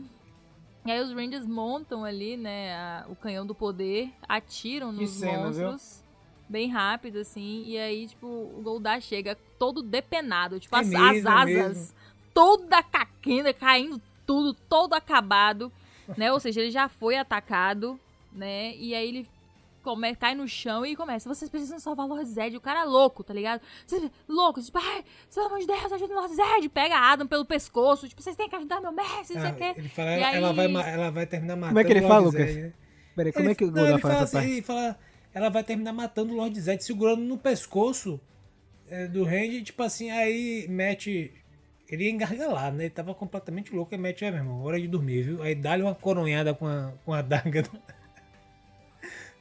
E aí os Rangers montam ali, né, a- o canhão do poder, atiram nos cena, viu? monstros, bem rápido, assim, e aí, tipo, o Goldar chega todo depenado, tipo, É as, mesmo, as é asas mesmo. toda caquenda, caindo tudo, todo acabado, né, ou seja, ele já foi atacado, né, e aí ele come, cai no chão e começa. Vocês precisam salvar Lord Zed. O cara é louco, tá ligado? Vocês, louco, tipo, ai, pelo amor de Deus, ajuda o Lord Zed. Pega a Adam pelo pescoço. Tipo, vocês têm que ajudar meu mestre, não sei Ah, o quê. ele fala, E ela, ela aí- vai, ma- ela vai terminar matando Como é que ele fala, Lucas? Né? Peraí, como Ele- é que o fala essa assim, parte? Ele fala, ela vai terminar matando o Lord Zed, segurando no pescoço é, do Randy, tipo assim, aí Matt, ele ia engargalar, né? Ele tava completamente louco, aí Matt, é, meu irmão, hora de dormir, viu? Aí dá-lhe uma coronhada com a, com a daga.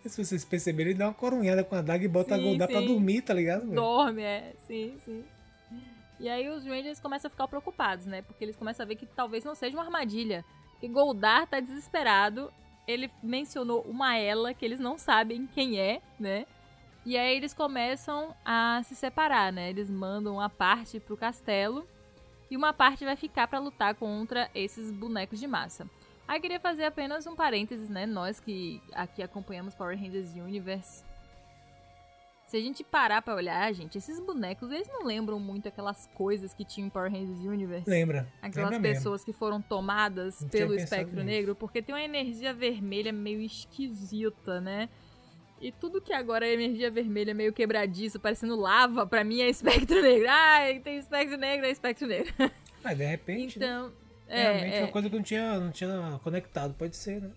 Se vocês perceberem, ele dá uma coronhada com a daga e bota a Sim, Goldar pra sim. dormir, tá ligado? velho? Dorme, é. Sim, sim. E aí os Rangers começam a ficar preocupados, né? Porque eles começam a ver que talvez não seja uma armadilha. Que Goldar tá desesperado. Ele mencionou uma ela que eles não sabem quem é, né? E aí eles começam a se separar, né? Eles mandam uma parte pro castelo e uma parte vai ficar pra lutar contra esses bonecos de massa. Aí queria fazer apenas um parênteses, né? Nós que aqui acompanhamos Power Rangers Universe, se a gente parar pra olhar, gente, esses bonecos, eles não lembram muito aquelas coisas que tinham em Power Rangers Universe. Lembra? Aquelas Lembra mesmo. pessoas que foram tomadas Não pelo espectro negro, porque tem uma energia vermelha meio esquisita, né? E tudo que agora é energia vermelha meio quebradiço, parecendo lava, pra mim é espectro negro. Ai, tem espectro negro, é espectro negro. Mas de repente, né? Então, realmente é é, uma coisa que eu não tinha, não tinha conectado, pode ser, né?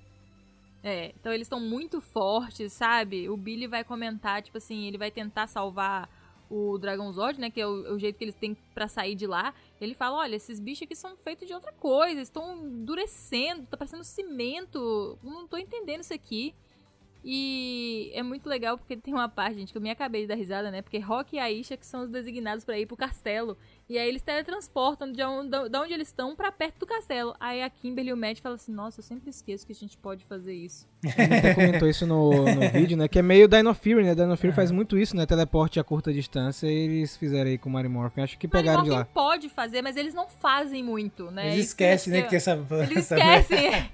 É, então eles estão muito fortes, sabe? O Billy vai comentar, tipo assim, ele vai tentar salvar o Dragon Zord, né? Que é o, é o jeito que eles têm pra sair de lá. Ele fala, olha, esses bichos aqui são feitos de outra coisa, estão endurecendo, tá parecendo cimento. Não tô entendendo isso aqui. E é muito legal porque tem uma parte, gente, que eu me acabei de dar risada, né? Porque Rock e Aisha que são os designados pra ir pro castelo. E aí eles teletransportam de onde, de onde eles estão pra perto do castelo. Aí a Kimberly e o Matt falam assim, nossa, eu sempre esqueço que a gente pode fazer isso. Até comentou isso no, no vídeo, né? Que é meio Dino Fury, né? Dino Fury É. faz muito isso, né? Teleporte a curta distância e eles fizeram aí com o Mario Morphin. Acho que pegaram de Mario lá. Pode fazer, mas eles não fazem muito, né? Eles esquecem, né, que essa... Eles esquecem, é,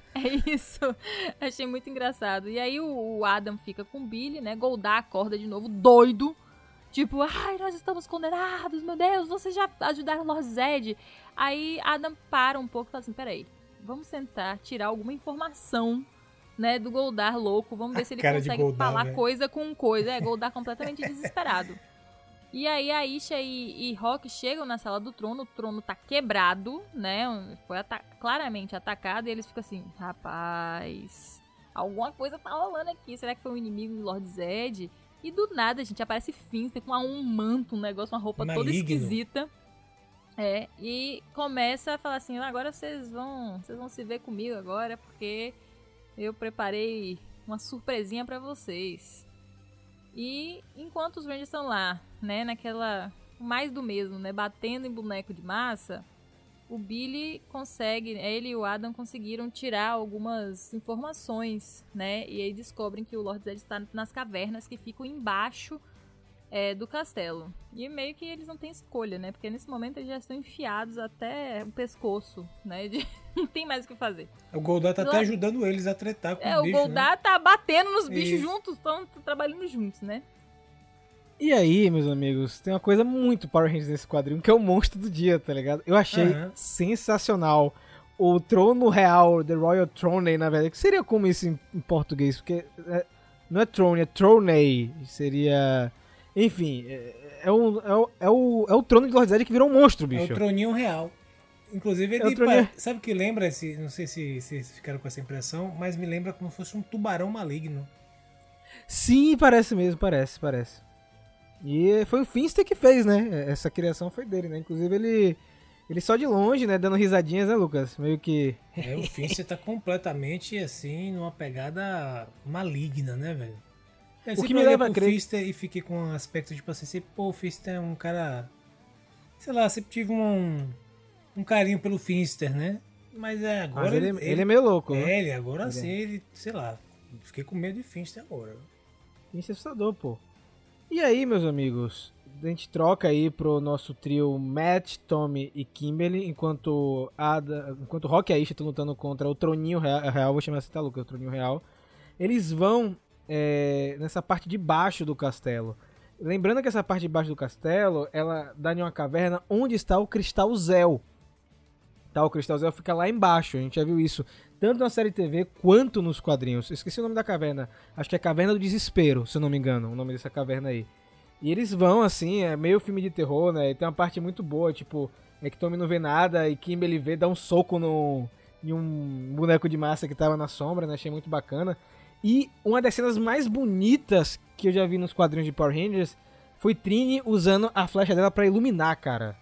isso. Achei muito engraçado. E aí o, o Adam fica com o Billy, né? Goldar acorda de novo, doido. Tipo, ai, nós estamos condenados, meu Deus, vocês já ajudaram o Lord Zed. Aí Adam para um pouco e fala assim, peraí, vamos tentar tirar alguma informação, né, do Goldar louco. Vamos ver A se ele consegue Goldar, falar velho. coisa com coisa. É, Goldar completamente desesperado. E aí a Isha e, e Rock chegam na sala do trono, o trono tá quebrado, né? Foi ata- claramente atacado e eles ficam assim, rapaz, alguma coisa tá rolando aqui. Será que foi um inimigo do Lord Zed? E do nada, gente, aparece Finster com um manto, um negócio, uma roupa toda Maligno. esquisita. É, e começa a falar assim, agora vocês vão, vocês vão se ver comigo agora, porque eu preparei uma surpresinha pra vocês. E enquanto os Rangers estão lá, né, naquela mais do mesmo, né, batendo em boneco de massa, o Billy consegue, ele e o Adam conseguiram tirar algumas informações, né, e aí descobrem que o Lord Zed está nas cavernas que ficam embaixo é, do castelo. E meio que eles não têm escolha, né, porque nesse momento eles já estão enfiados até o pescoço, né, de- não tem mais o que fazer. O Goldar tá Lá- até ajudando eles a tretar com É, o bichos, né? Goldar tá batendo nos bichos Isso. juntos, estão trabalhando juntos, né? E aí, meus amigos, tem uma coisa muito Power Rangers nesse quadrinho, que é o monstro do dia, tá ligado? Eu achei Aham. sensacional. O trono real, The Royal Throne, na verdade, que seria como isso em, em português? Porque é- não é throne, é throne. Seria... Enfim, é, é o, é, o, é, o, é o trono de Lord Zed que virou um monstro, É bicho. o troninho real. Inclusive, É ele pare- sabe o que lembra esse. Não sei se se vocês ficaram com essa impressão, mas me lembra como se fosse um tubarão maligno. Sim, parece mesmo, parece, parece. E foi o Finster que fez, né? Essa criação foi dele, né? Inclusive ele... Ele só de longe, né? Dando risadinhas, né, Lucas? Meio que... É, o Finster tá completamente assim, numa pegada maligna, né, velho? Eu O que me leva a crer- Finster e fiquei com um aspecto tipo assim, se, pô, o Finster é um cara. Sei lá, sempre tive um, um carinho pelo Finster, né? Mas é agora. Mas ele, ele é meio louco, né? É, ele agora Ele sim, é. ele, sei lá. Fiquei com medo de Finster agora. Finster é assustador, pô. E aí, meus amigos? A gente troca aí pro nosso trio Matt, Tommy e Kimberly, enquanto Ada, enquanto Rock e Aisha estão lutando contra o Troninho Real, real vou chamar assim, tá, Lucas? O Troninho Real. Eles vão é, nessa parte de baixo do castelo. Lembrando que essa parte de baixo do castelo, ela dá em uma caverna onde está o Cristal Zel. Tá, o Cristal Zel fica lá embaixo, a gente já viu isso tanto na série TV quanto nos quadrinhos. Eu esqueci o nome da caverna. Acho que é Caverna do Desespero, se eu não me engano, o nome dessa caverna aí. E eles vão, assim, é meio filme de terror, né? E tem uma parte muito boa, tipo, é que Tommy não vê nada e Kimberly vê, dá um soco no, em um boneco de massa que tava na sombra, né? Achei muito bacana. E uma das cenas mais bonitas que eu já vi nos quadrinhos de Power Rangers foi Trini usando a flecha dela pra iluminar, cara.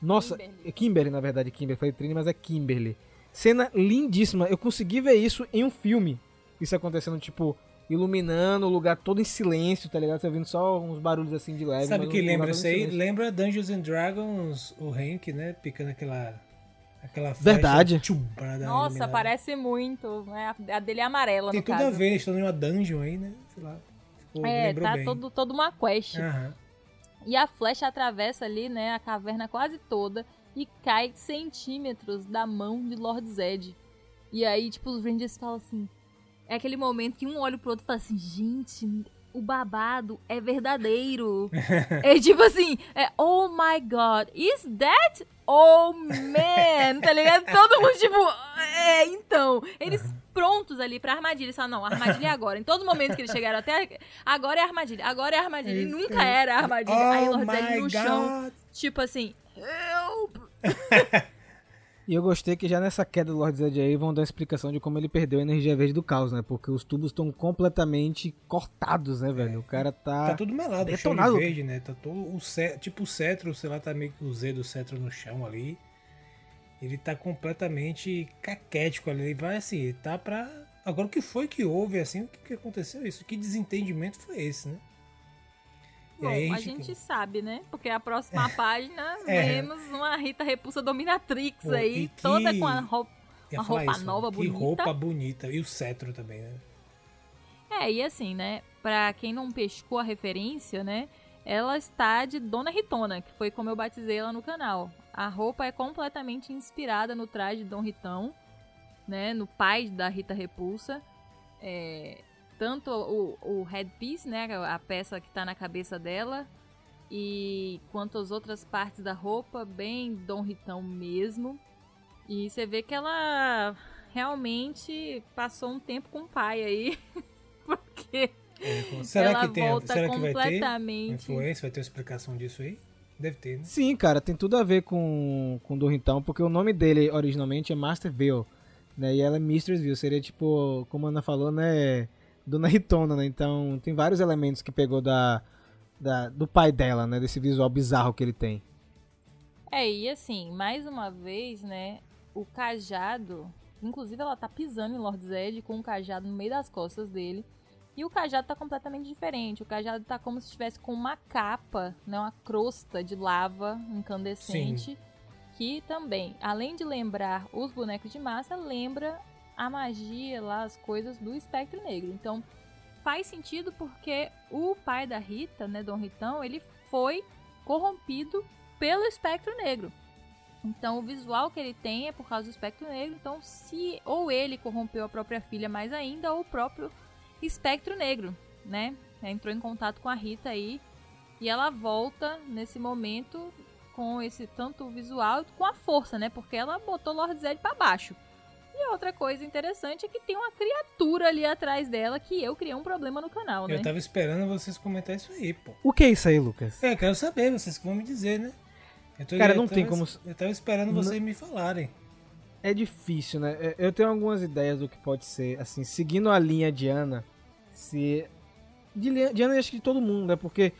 Nossa, Kimberly. é Kimberly, na verdade, Kimberly. Falei Trini, mas é Kimberly. Cena lindíssima. Eu consegui ver isso em um filme. Isso acontecendo, tipo, iluminando o lugar todo em silêncio, tá ligado? Você ouvindo só uns barulhos assim de leve. Sabe o que um lembra isso aí? silêncio. Lembra Dungeons and Dragons, o Hank, né? Picando aquela. Aquela. Verdade. tchum, Nossa, iluminada. parece muito. né? A dele é amarela, Tem no tudo caso. a ver, eles estão em uma dungeon aí, né? Sei lá. Ficou, É, tá bem. todo, toda uma quest. Aham. E a flecha atravessa ali, né, a caverna quase toda e cai centímetros da mão de Lord Zed. E aí, tipo, os Rangers falam assim. É aquele momento que um olha pro outro e fala assim, gente, o babado é verdadeiro. é tipo assim, é, oh my god, is that? Oh man, tá ligado? Todo mundo, tipo, é, então. Eles prontos ali pra armadilha. Eles falam, não, armadilha é agora. Em todo momento que eles chegaram até. Agora é armadilha, agora é armadilha. E nunca era armadilha. aí Oh Lord Zed no chão, God. tipo assim, help! E eu gostei que já nessa queda do Lord Zed aí vão dar explicação de como ele perdeu a energia verde do caos, né? Porque os tubos estão completamente cortados, né, velho? O cara tá. Tá tudo melado, o chão detonado. de verde, né? Tá todo o tipo o cetro, sei lá, tá meio que o Z do cetro no chão ali. Ele tá completamente caquético ali. Ele vai assim, tá pra. Agora o que foi que houve, assim, o que, que aconteceu isso? Que desentendimento foi esse, né? Bom, aí a gente sabe, né? Porque a próxima página É. vemos uma Rita Repulsa Dominatrix Pô, aí, que- toda com a roupa. uma roupa isso, nova, que bonita. roupa bonita. E o cetro também, né? É, e assim, né? Pra quem não pescou a referência, né? Ela está de Dona Ritona, que foi como eu batizei ela no canal. A roupa é completamente inspirada no traje de Dom Ritão. né, no pai da Rita Repulsa. É, tanto o, o headpiece, né, a peça que tá na cabeça dela, e quanto as outras partes da roupa, bem Dom Ritão mesmo. E você vê que ela realmente passou um tempo com o pai aí, porque é, será ela que tem, volta será que vai ter completamente. influência, vai ter uma explicação disso aí? Deve ter, né? Sim, cara, tem tudo a ver com, com Dom Ritão, porque o nome dele originalmente é Masterville, né? E ela é Mistressville, seria tipo, como a Ana falou, né? Dona Ritona, né? Então tem vários elementos que pegou da, da, do pai dela, né? Desse visual bizarro que ele tem. É, e assim, mais uma vez, né? O cajado. Inclusive, ela tá pisando em Lord Zed com o cajado no meio das costas dele. E o cajado tá completamente diferente. O cajado tá como se estivesse com uma capa, né? Uma crosta de lava incandescente. Sim. Que também, além de lembrar os bonecos de massa, lembra a magia lá, as coisas do espectro negro. Então, faz sentido porque o pai da Rita, né, Dom Ritão, ele foi corrompido pelo espectro negro. Então o visual que ele tem é por causa do espectro negro. Então se ou ele corrompeu a própria filha mais ainda ou o próprio espectro negro, né? Entrou em contato com a Rita aí e ela volta nesse momento com esse tanto visual com a força, né? Porque ela botou Lord Zed para baixo. E outra coisa interessante é que tem uma criatura ali atrás dela que eu criei um problema no canal, né? Eu tava esperando vocês comentar isso aí, pô. O que é isso aí, Lucas? É, eu quero saber, vocês que vão me dizer, né? Eu tô- Cara, eu não tava- tem como- Eu tava esperando vocês me falarem. É difícil, né? É, Eu tenho algumas ideias do que pode ser, assim, seguindo a linha de Ana, se... De, de Ana acho que de todo mundo, né? Porque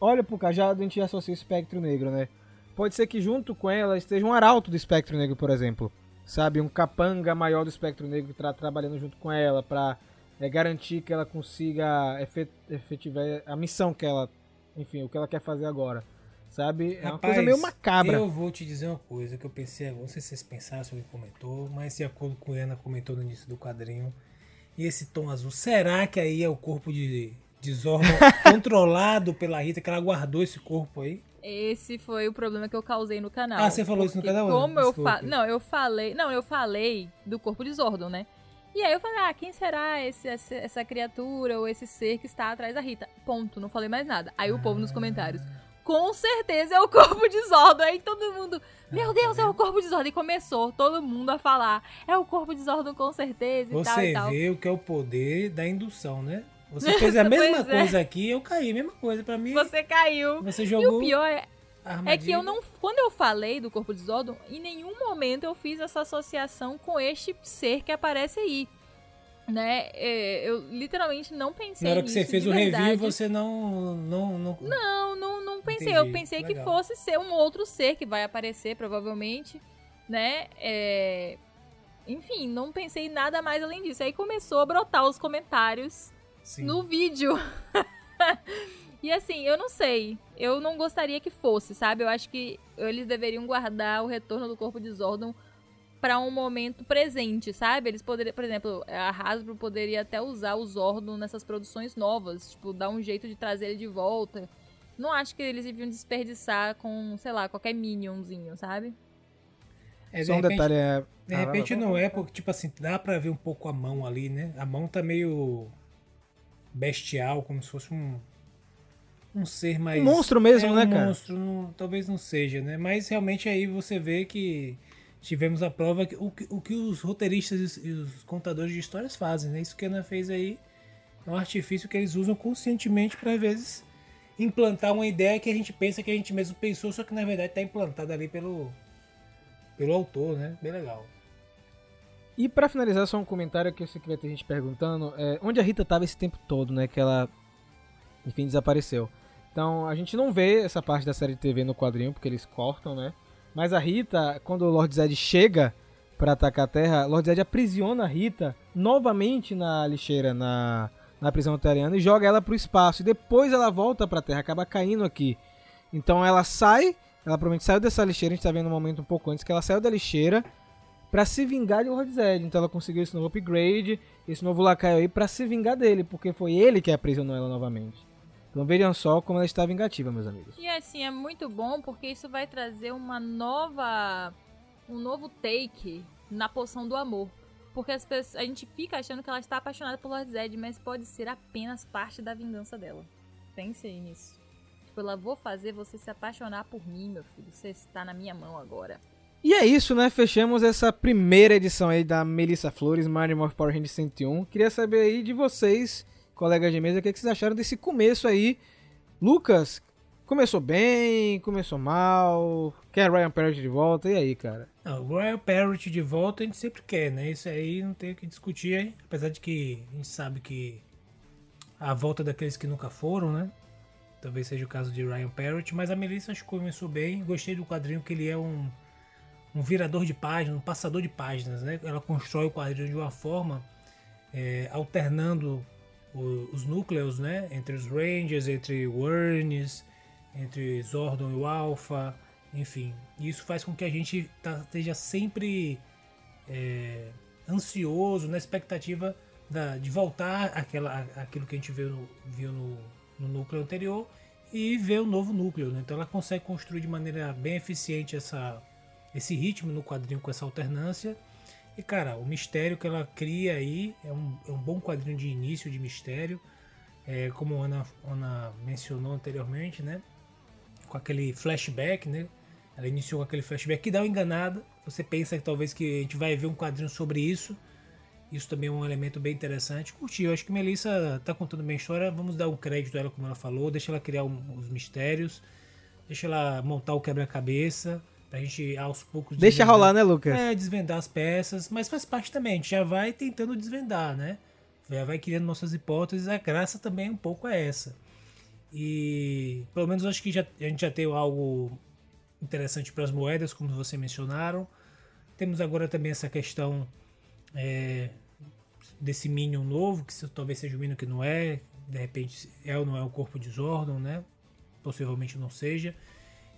olha pro cajado a gente associa o espectro negro, né? Pode ser que junto com ela esteja um arauto do espectro negro, por exemplo. Sabe? Um capanga maior do espectro negro que tá trabalhando junto com ela pra é, garantir que ela consiga efe- efetivar a missão que ela... Enfim, o que ela quer fazer agora. Sabe? É uma coisa meio macabra. Eu vou te dizer uma coisa que eu pensei. Não sei se vocês pensaram, se alguém comentou, mas de acordo com o Ana comentou no início do quadrinho. E esse tom azul, será que aí é o corpo de, de Zordon controlado pela Rita, que ela guardou esse corpo aí? Esse foi o problema que eu causei no canal. Ah, você falou isso no canal, Ana? Como eu fa... Não, eu falei. Não, eu falei do corpo de Zordon, né? E aí eu falei, ah, quem será esse, esse- essa criatura ou esse ser que está atrás da Rita? Ponto, não falei mais nada. Aí o povo nos comentários. Com certeza é o corpo de Zordon. Aí todo mundo, meu Deus, é o corpo de Zordon. E começou todo mundo a falar, é o corpo de Zordon com certeza e tal Você e tal. vê o que é o poder da indução, né? Você fez a mesma é. coisa aqui, eu caí, mesma coisa. Pra mim, Você caiu. você E jogou o pior é, É que eu não. Quando eu falei do corpo de Zordon, em nenhum momento eu fiz essa associação com este ser que aparece aí. Né? É, Eu literalmente não pensei Na hora que você nisso, fez o review, você não. Não, não, Não, não, não pensei. Entendi, Eu pensei legal. que fosse ser um outro ser que vai aparecer, provavelmente. Né? É, Enfim, não pensei nada mais além disso. Aí começou a brotar os comentários Sim. no vídeo. e assim, eu não sei. Eu não gostaria que fosse, sabe? Eu acho que eles deveriam guardar o retorno do corpo de Zordon pra um momento presente, sabe? Eles poderiam, por exemplo, a Hasbro poderia até usar o Zordon nessas produções novas, tipo, dar um jeito de trazer ele de volta. Não acho que eles deviam desperdiçar com, sei lá, qualquer minionzinho, sabe? É, Só um repente- detalhe é... De Ah, repente vai, não é, porque, tipo assim, dá pra ver um pouco a mão ali, né? A mão tá meio bestial, como se fosse um. Um ser mais. Um monstro mesmo, é, um né, cara? monstro, não- talvez não seja, né? Mas realmente aí você vê que tivemos a prova que o, que- o que os roteiristas e os, contadores de histórias fazem, né? Isso que a Ana fez aí é um artifício que eles usam conscientemente pra, às vezes, implantar uma ideia que a gente pensa que a gente mesmo pensou, só que na verdade tá implantada ali pelo, pelo autor, né? Bem legal. E pra finalizar, só um comentário que eu sei que vai ter gente perguntando. É, onde a Rita tava esse tempo todo, né? Que ela, enfim, desapareceu. Então, a gente não vê essa parte da série de TV no quadrinho, porque eles cortam, né? Mas a Rita, quando o Lord Zed chega pra atacar a Terra, Lord Zed aprisiona a Rita novamente na lixeira, na, na prisão terriana, e joga ela pro espaço. E depois ela volta pra Terra, acaba caindo aqui. Então ela sai, ela provavelmente saiu dessa lixeira, a gente tá vendo um momento um pouco antes, que ela saiu da lixeira pra se vingar de Lord Zed. Então ela conseguiu esse novo upgrade, esse novo lacaio aí pra se vingar dele, porque foi ele que aprisionou ela novamente. Então vejam só como ela está vingativa, meus amigos. E assim, é muito bom porque isso vai trazer uma nova. um novo take na poção do amor. Porque as pessoas, a gente fica achando que ela está apaixonada por Lord Zed, mas pode ser apenas parte da vingança dela. Pense aí nisso. Tipo, ela vou fazer você se apaixonar por mim, meu filho. Você está na minha mão agora. E é isso, né? Fechamos essa primeira edição aí da Melissa Flores, Mario Morph Power Rangers 101. Queria saber aí de vocês, colegas de mesa, o que, é que vocês acharam desse começo aí. Lucas, começou bem, começou mal, quer Ryan Parrott de volta, e aí, cara? Não, o Ryan Parrott de volta a gente sempre quer, né? Isso aí não tem o que discutir, hein? apesar de que a gente sabe que a volta daqueles que nunca foram, né? Talvez seja o caso de Ryan Parrott, mas a Melissa acho que começou bem. Gostei do quadrinho que ele é um um virador de páginas, um passador de páginas. Né? Ela constrói o quadrinho de uma forma é, alternando o, os núcleos né? entre os Rangers, entre Wernes, entre Zordon e o Alpha, enfim. Isso faz com que a gente tá, esteja sempre é, ansioso, na expectativa da, de voltar àquela, àquilo que a gente viu, viu no, no núcleo anterior e ver o novo núcleo. Né? Então ela consegue construir de maneira bem eficiente essa esse ritmo no quadrinho com essa alternância. E cara, o mistério que ela cria aí é um, é um bom quadrinho de início de mistério, é, como a Ana, Ana mencionou anteriormente, né? Com aquele flashback, né? Ela iniciou com aquele flashback que dá uma enganada. Você pensa que talvez que a gente vai ver um quadrinho sobre isso. Isso também é um elemento bem interessante. Curti, eu acho que Melissa tá contando bem a história. Vamos dar um crédito a ela, como ela falou. Deixa ela criar um, os mistérios. Deixa ela montar o quebra-cabeça. Pra gente aos poucos. Deixa rolar, né, Lucas? É, desvendar as peças, mas faz parte também. A gente já vai tentando desvendar, né? Já vai criando nossas hipóteses. A graça também um pouco é essa. E pelo menos acho que já, a gente já tem algo interessante para as moedas, como você mencionaram. Temos agora também essa questão é, desse Minion novo, que talvez seja o Minion que não é, de repente é ou não é o corpo de Zordon, né? Possivelmente não seja.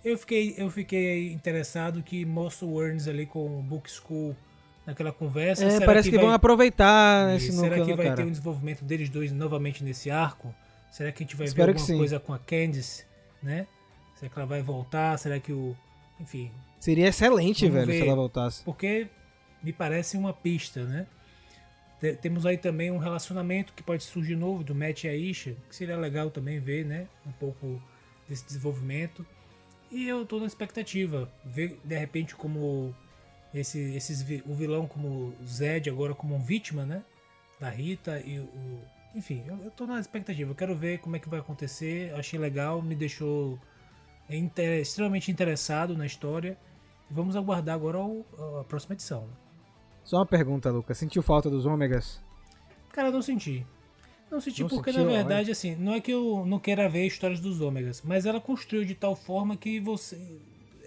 Eu fiquei, eu fiquei interessado que mostra o Earns ali com o Book School naquela conversa. É, parece que, que vai... vão aproveitar esse Será que vai cara? ter um desenvolvimento deles dois novamente nesse arco? Será que a gente vai Espero ver alguma coisa com a Candice, né? Será que ela vai voltar? Será que o... Enfim... Seria excelente, velho, ver, se ela voltasse. Porque me parece uma pista, né? Temos aí também um relacionamento que pode surgir novo do Matt e a Isha, que seria legal também ver, né? Um pouco desse desenvolvimento. E eu tô na expectativa. Ver de repente como esse, esses, o vilão como Zed agora como um vítima, né? Da Rita e o. Enfim, eu, eu tô na expectativa. Eu quero ver como é que vai acontecer. Achei legal, me deixou inter, extremamente interessado na história. Vamos aguardar agora o, a próxima edição. Né? Só uma pergunta, Lucas. Sentiu falta dos ômegas? Cara, não senti. Não senti não porque, na verdade, assim, não é que eu não queira ver histórias dos ômegas, mas ela construiu de tal forma que você.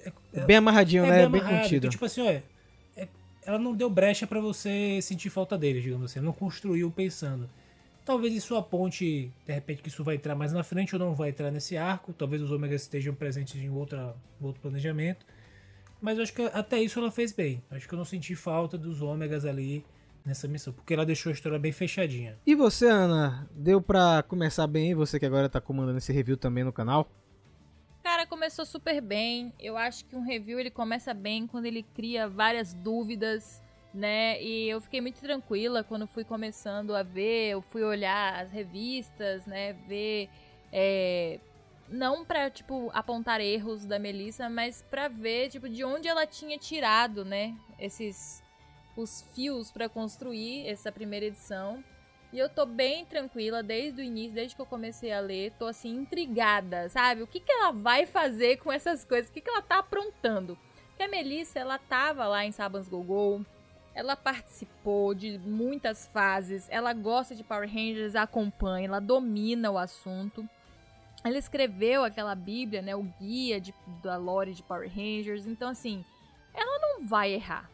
É, é bem amarradinho, é né? Bem, bem contido. Que, tipo assim, olha, é, ela não deu brecha para você sentir falta deles, digamos assim. Ela não construiu pensando. Talvez isso aponte, de repente, que isso vai entrar mais na frente ou não vai entrar nesse arco. Talvez os ômegas estejam presentes em outra, outro planejamento. Mas eu acho que até isso ela fez bem. Acho que eu não senti falta dos ômegas ali nessa missão, porque ela deixou a história bem fechadinha. E você, Ana, deu pra começar bem, você que agora tá comandando esse review também no canal? Cara, começou super bem. Eu acho que um review ele começa bem quando ele cria várias dúvidas, né? E eu fiquei muito tranquila quando fui começando a ver, eu fui olhar as revistas, né? Ver é, não para tipo apontar erros da Melissa, mas para ver tipo de onde ela tinha tirado, né, esses os fios para construir essa primeira edição. E eu tô bem tranquila desde o início, desde que eu comecei a ler, tô assim intrigada, sabe? O que que ela vai fazer com essas coisas? O que que ela tá aprontando? Porque a Melissa, ela tava lá em Sabans Gogol, ela participou de muitas fases, ela gosta de Power Rangers, acompanha, ela domina o assunto. Ela escreveu aquela bíblia, né, o guia de, da lore de Power Rangers, então assim, ela não vai errar.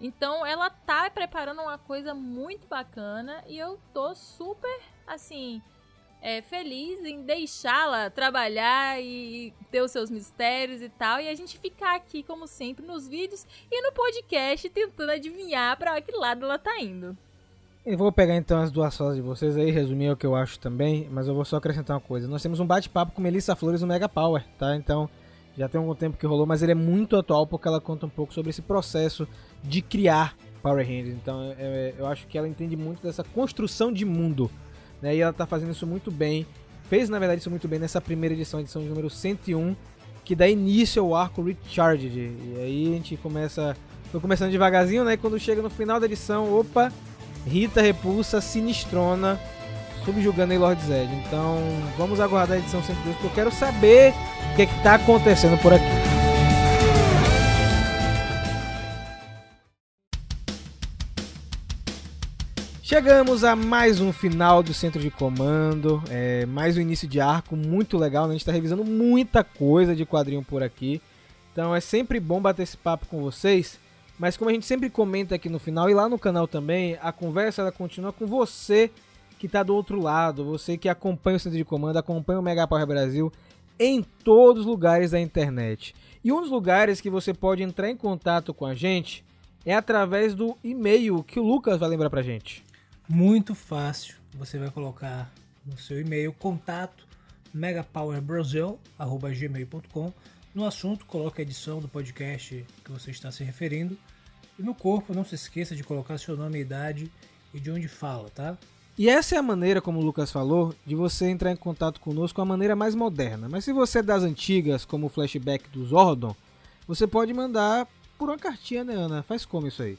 Então ela tá preparando uma coisa muito bacana e eu tô super assim é, feliz em deixá-la trabalhar e ter os seus mistérios e tal. E a gente ficar aqui, como sempre, nos vídeos e no podcast tentando adivinhar para que lado ela tá indo. Eu vou pegar então as duas falas de vocês aí, resumir o que eu acho também, mas eu vou só acrescentar uma coisa. Nós temos um bate-papo com Melissa Flores no Mega Power, tá? Então já tem algum tempo que rolou, mas ele é muito atual porque ela conta um pouco sobre esse processo de criar Power Rangers. Então é, eu acho que ela entende muito dessa construção de mundo. Né? E ela tá fazendo isso muito bem. Fez, na verdade, isso muito bem nessa primeira edição, edição de número 101, que dá início ao arco Recharged. E aí a gente começa. Foi começando devagarzinho, né? E quando chega no final da edição, opa, Rita repulsa, sinistrona, subjugando a Lord Zed. Então vamos aguardar a edição 102, porque eu quero saber o que, é que tá acontecendo por aqui. Chegamos a mais um final do centro de comando, é, mais um início de arco muito legal. Né? A gente está revisando muita coisa de quadrinho por aqui, então é sempre bom bater esse papo com vocês. Mas como a gente sempre comenta aqui no final e lá no canal também, a conversa ela continua com você que está do outro lado, você que acompanha o centro de comando, acompanha o Mega Power Brasil em todos os lugares da internet. E um dos lugares que você pode entrar em contato com a gente é através do e-mail que o Lucas vai lembrar pra gente muito fácil. Você vai colocar no seu e-mail contato megapowerbrasil@gmail.com. No assunto, coloque a edição do podcast que você está se referindo. E no corpo, não se esqueça de colocar seu nome e idade e de onde fala, tá? E essa é a maneira, como o Lucas falou, de você entrar em contato conosco, a maneira mais moderna. Mas se você é das antigas, como o flashback do Zordon, você pode mandar por uma cartinha, né, Ana? Faz como isso aí?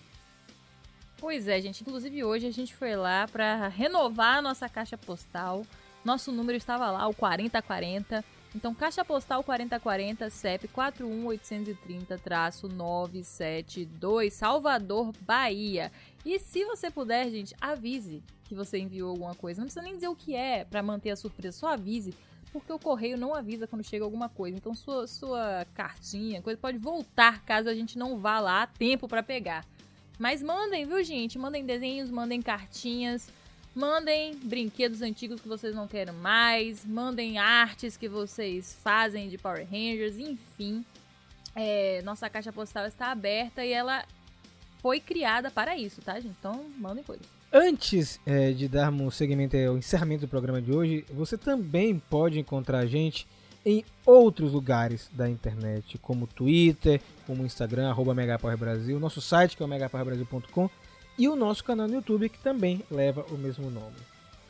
Pois é, gente. Inclusive hoje a gente foi lá para renovar a nossa caixa postal. Nosso número estava lá, o 4040. Então, caixa postal 4040, CEP 41830-972, Salvador, Bahia. E se você puder, gente, avise que você enviou alguma coisa. Não precisa nem dizer o que é para manter a surpresa, só avise, porque o correio não avisa quando chega alguma coisa. Então, sua, sua cartinha, coisa pode voltar caso a gente não vá lá a tempo para pegar. Mas mandem, viu, gente? Mandem desenhos, mandem cartinhas, mandem brinquedos antigos que vocês não querem mais, mandem artes que vocês fazem de Power Rangers, enfim. É, nossa caixa postal está aberta e ela foi criada para isso, tá, gente? Então, mandem coisas. Antes é, de darmos seguimento ao encerramento do programa de hoje, você também pode encontrar a gente em outros lugares da internet, como Twitter, como Instagram, arroba Brasil, nosso site que é o megapowerbrasil.com e o nosso canal no YouTube que também leva o mesmo nome.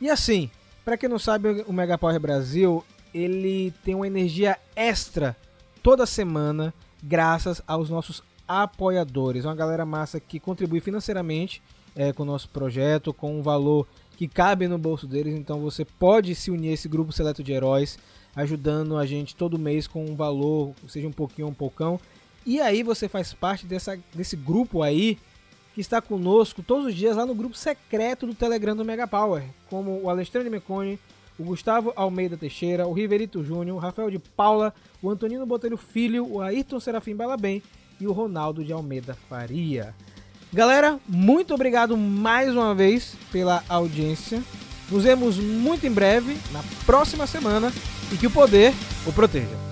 E assim, para quem não sabe, o Mega Power Brasil ele tem uma energia extra toda semana, graças aos nossos apoiadores, uma galera massa que contribui financeiramente é, com o nosso projeto, com um valor que cabe no bolso deles. Então você pode se unir a esse grupo seleto de heróis ajudando a gente todo mês com um valor, seja um pouquinho ou um poucão. E aí você faz parte dessa, desse grupo aí que está conosco todos os dias lá no grupo secreto do Telegram do Mega Power, como o Alexandre Mecone, o Gustavo Almeida Teixeira, o Riverito Júnior, o Rafael de Paula, o Antonino Botelho Filho, o Ayrton Serafim Balabem e o Ronaldo de Almeida Faria. Galera, muito obrigado mais uma vez pela audiência. Nos vemos muito em breve, na próxima semana, e que o poder o proteja.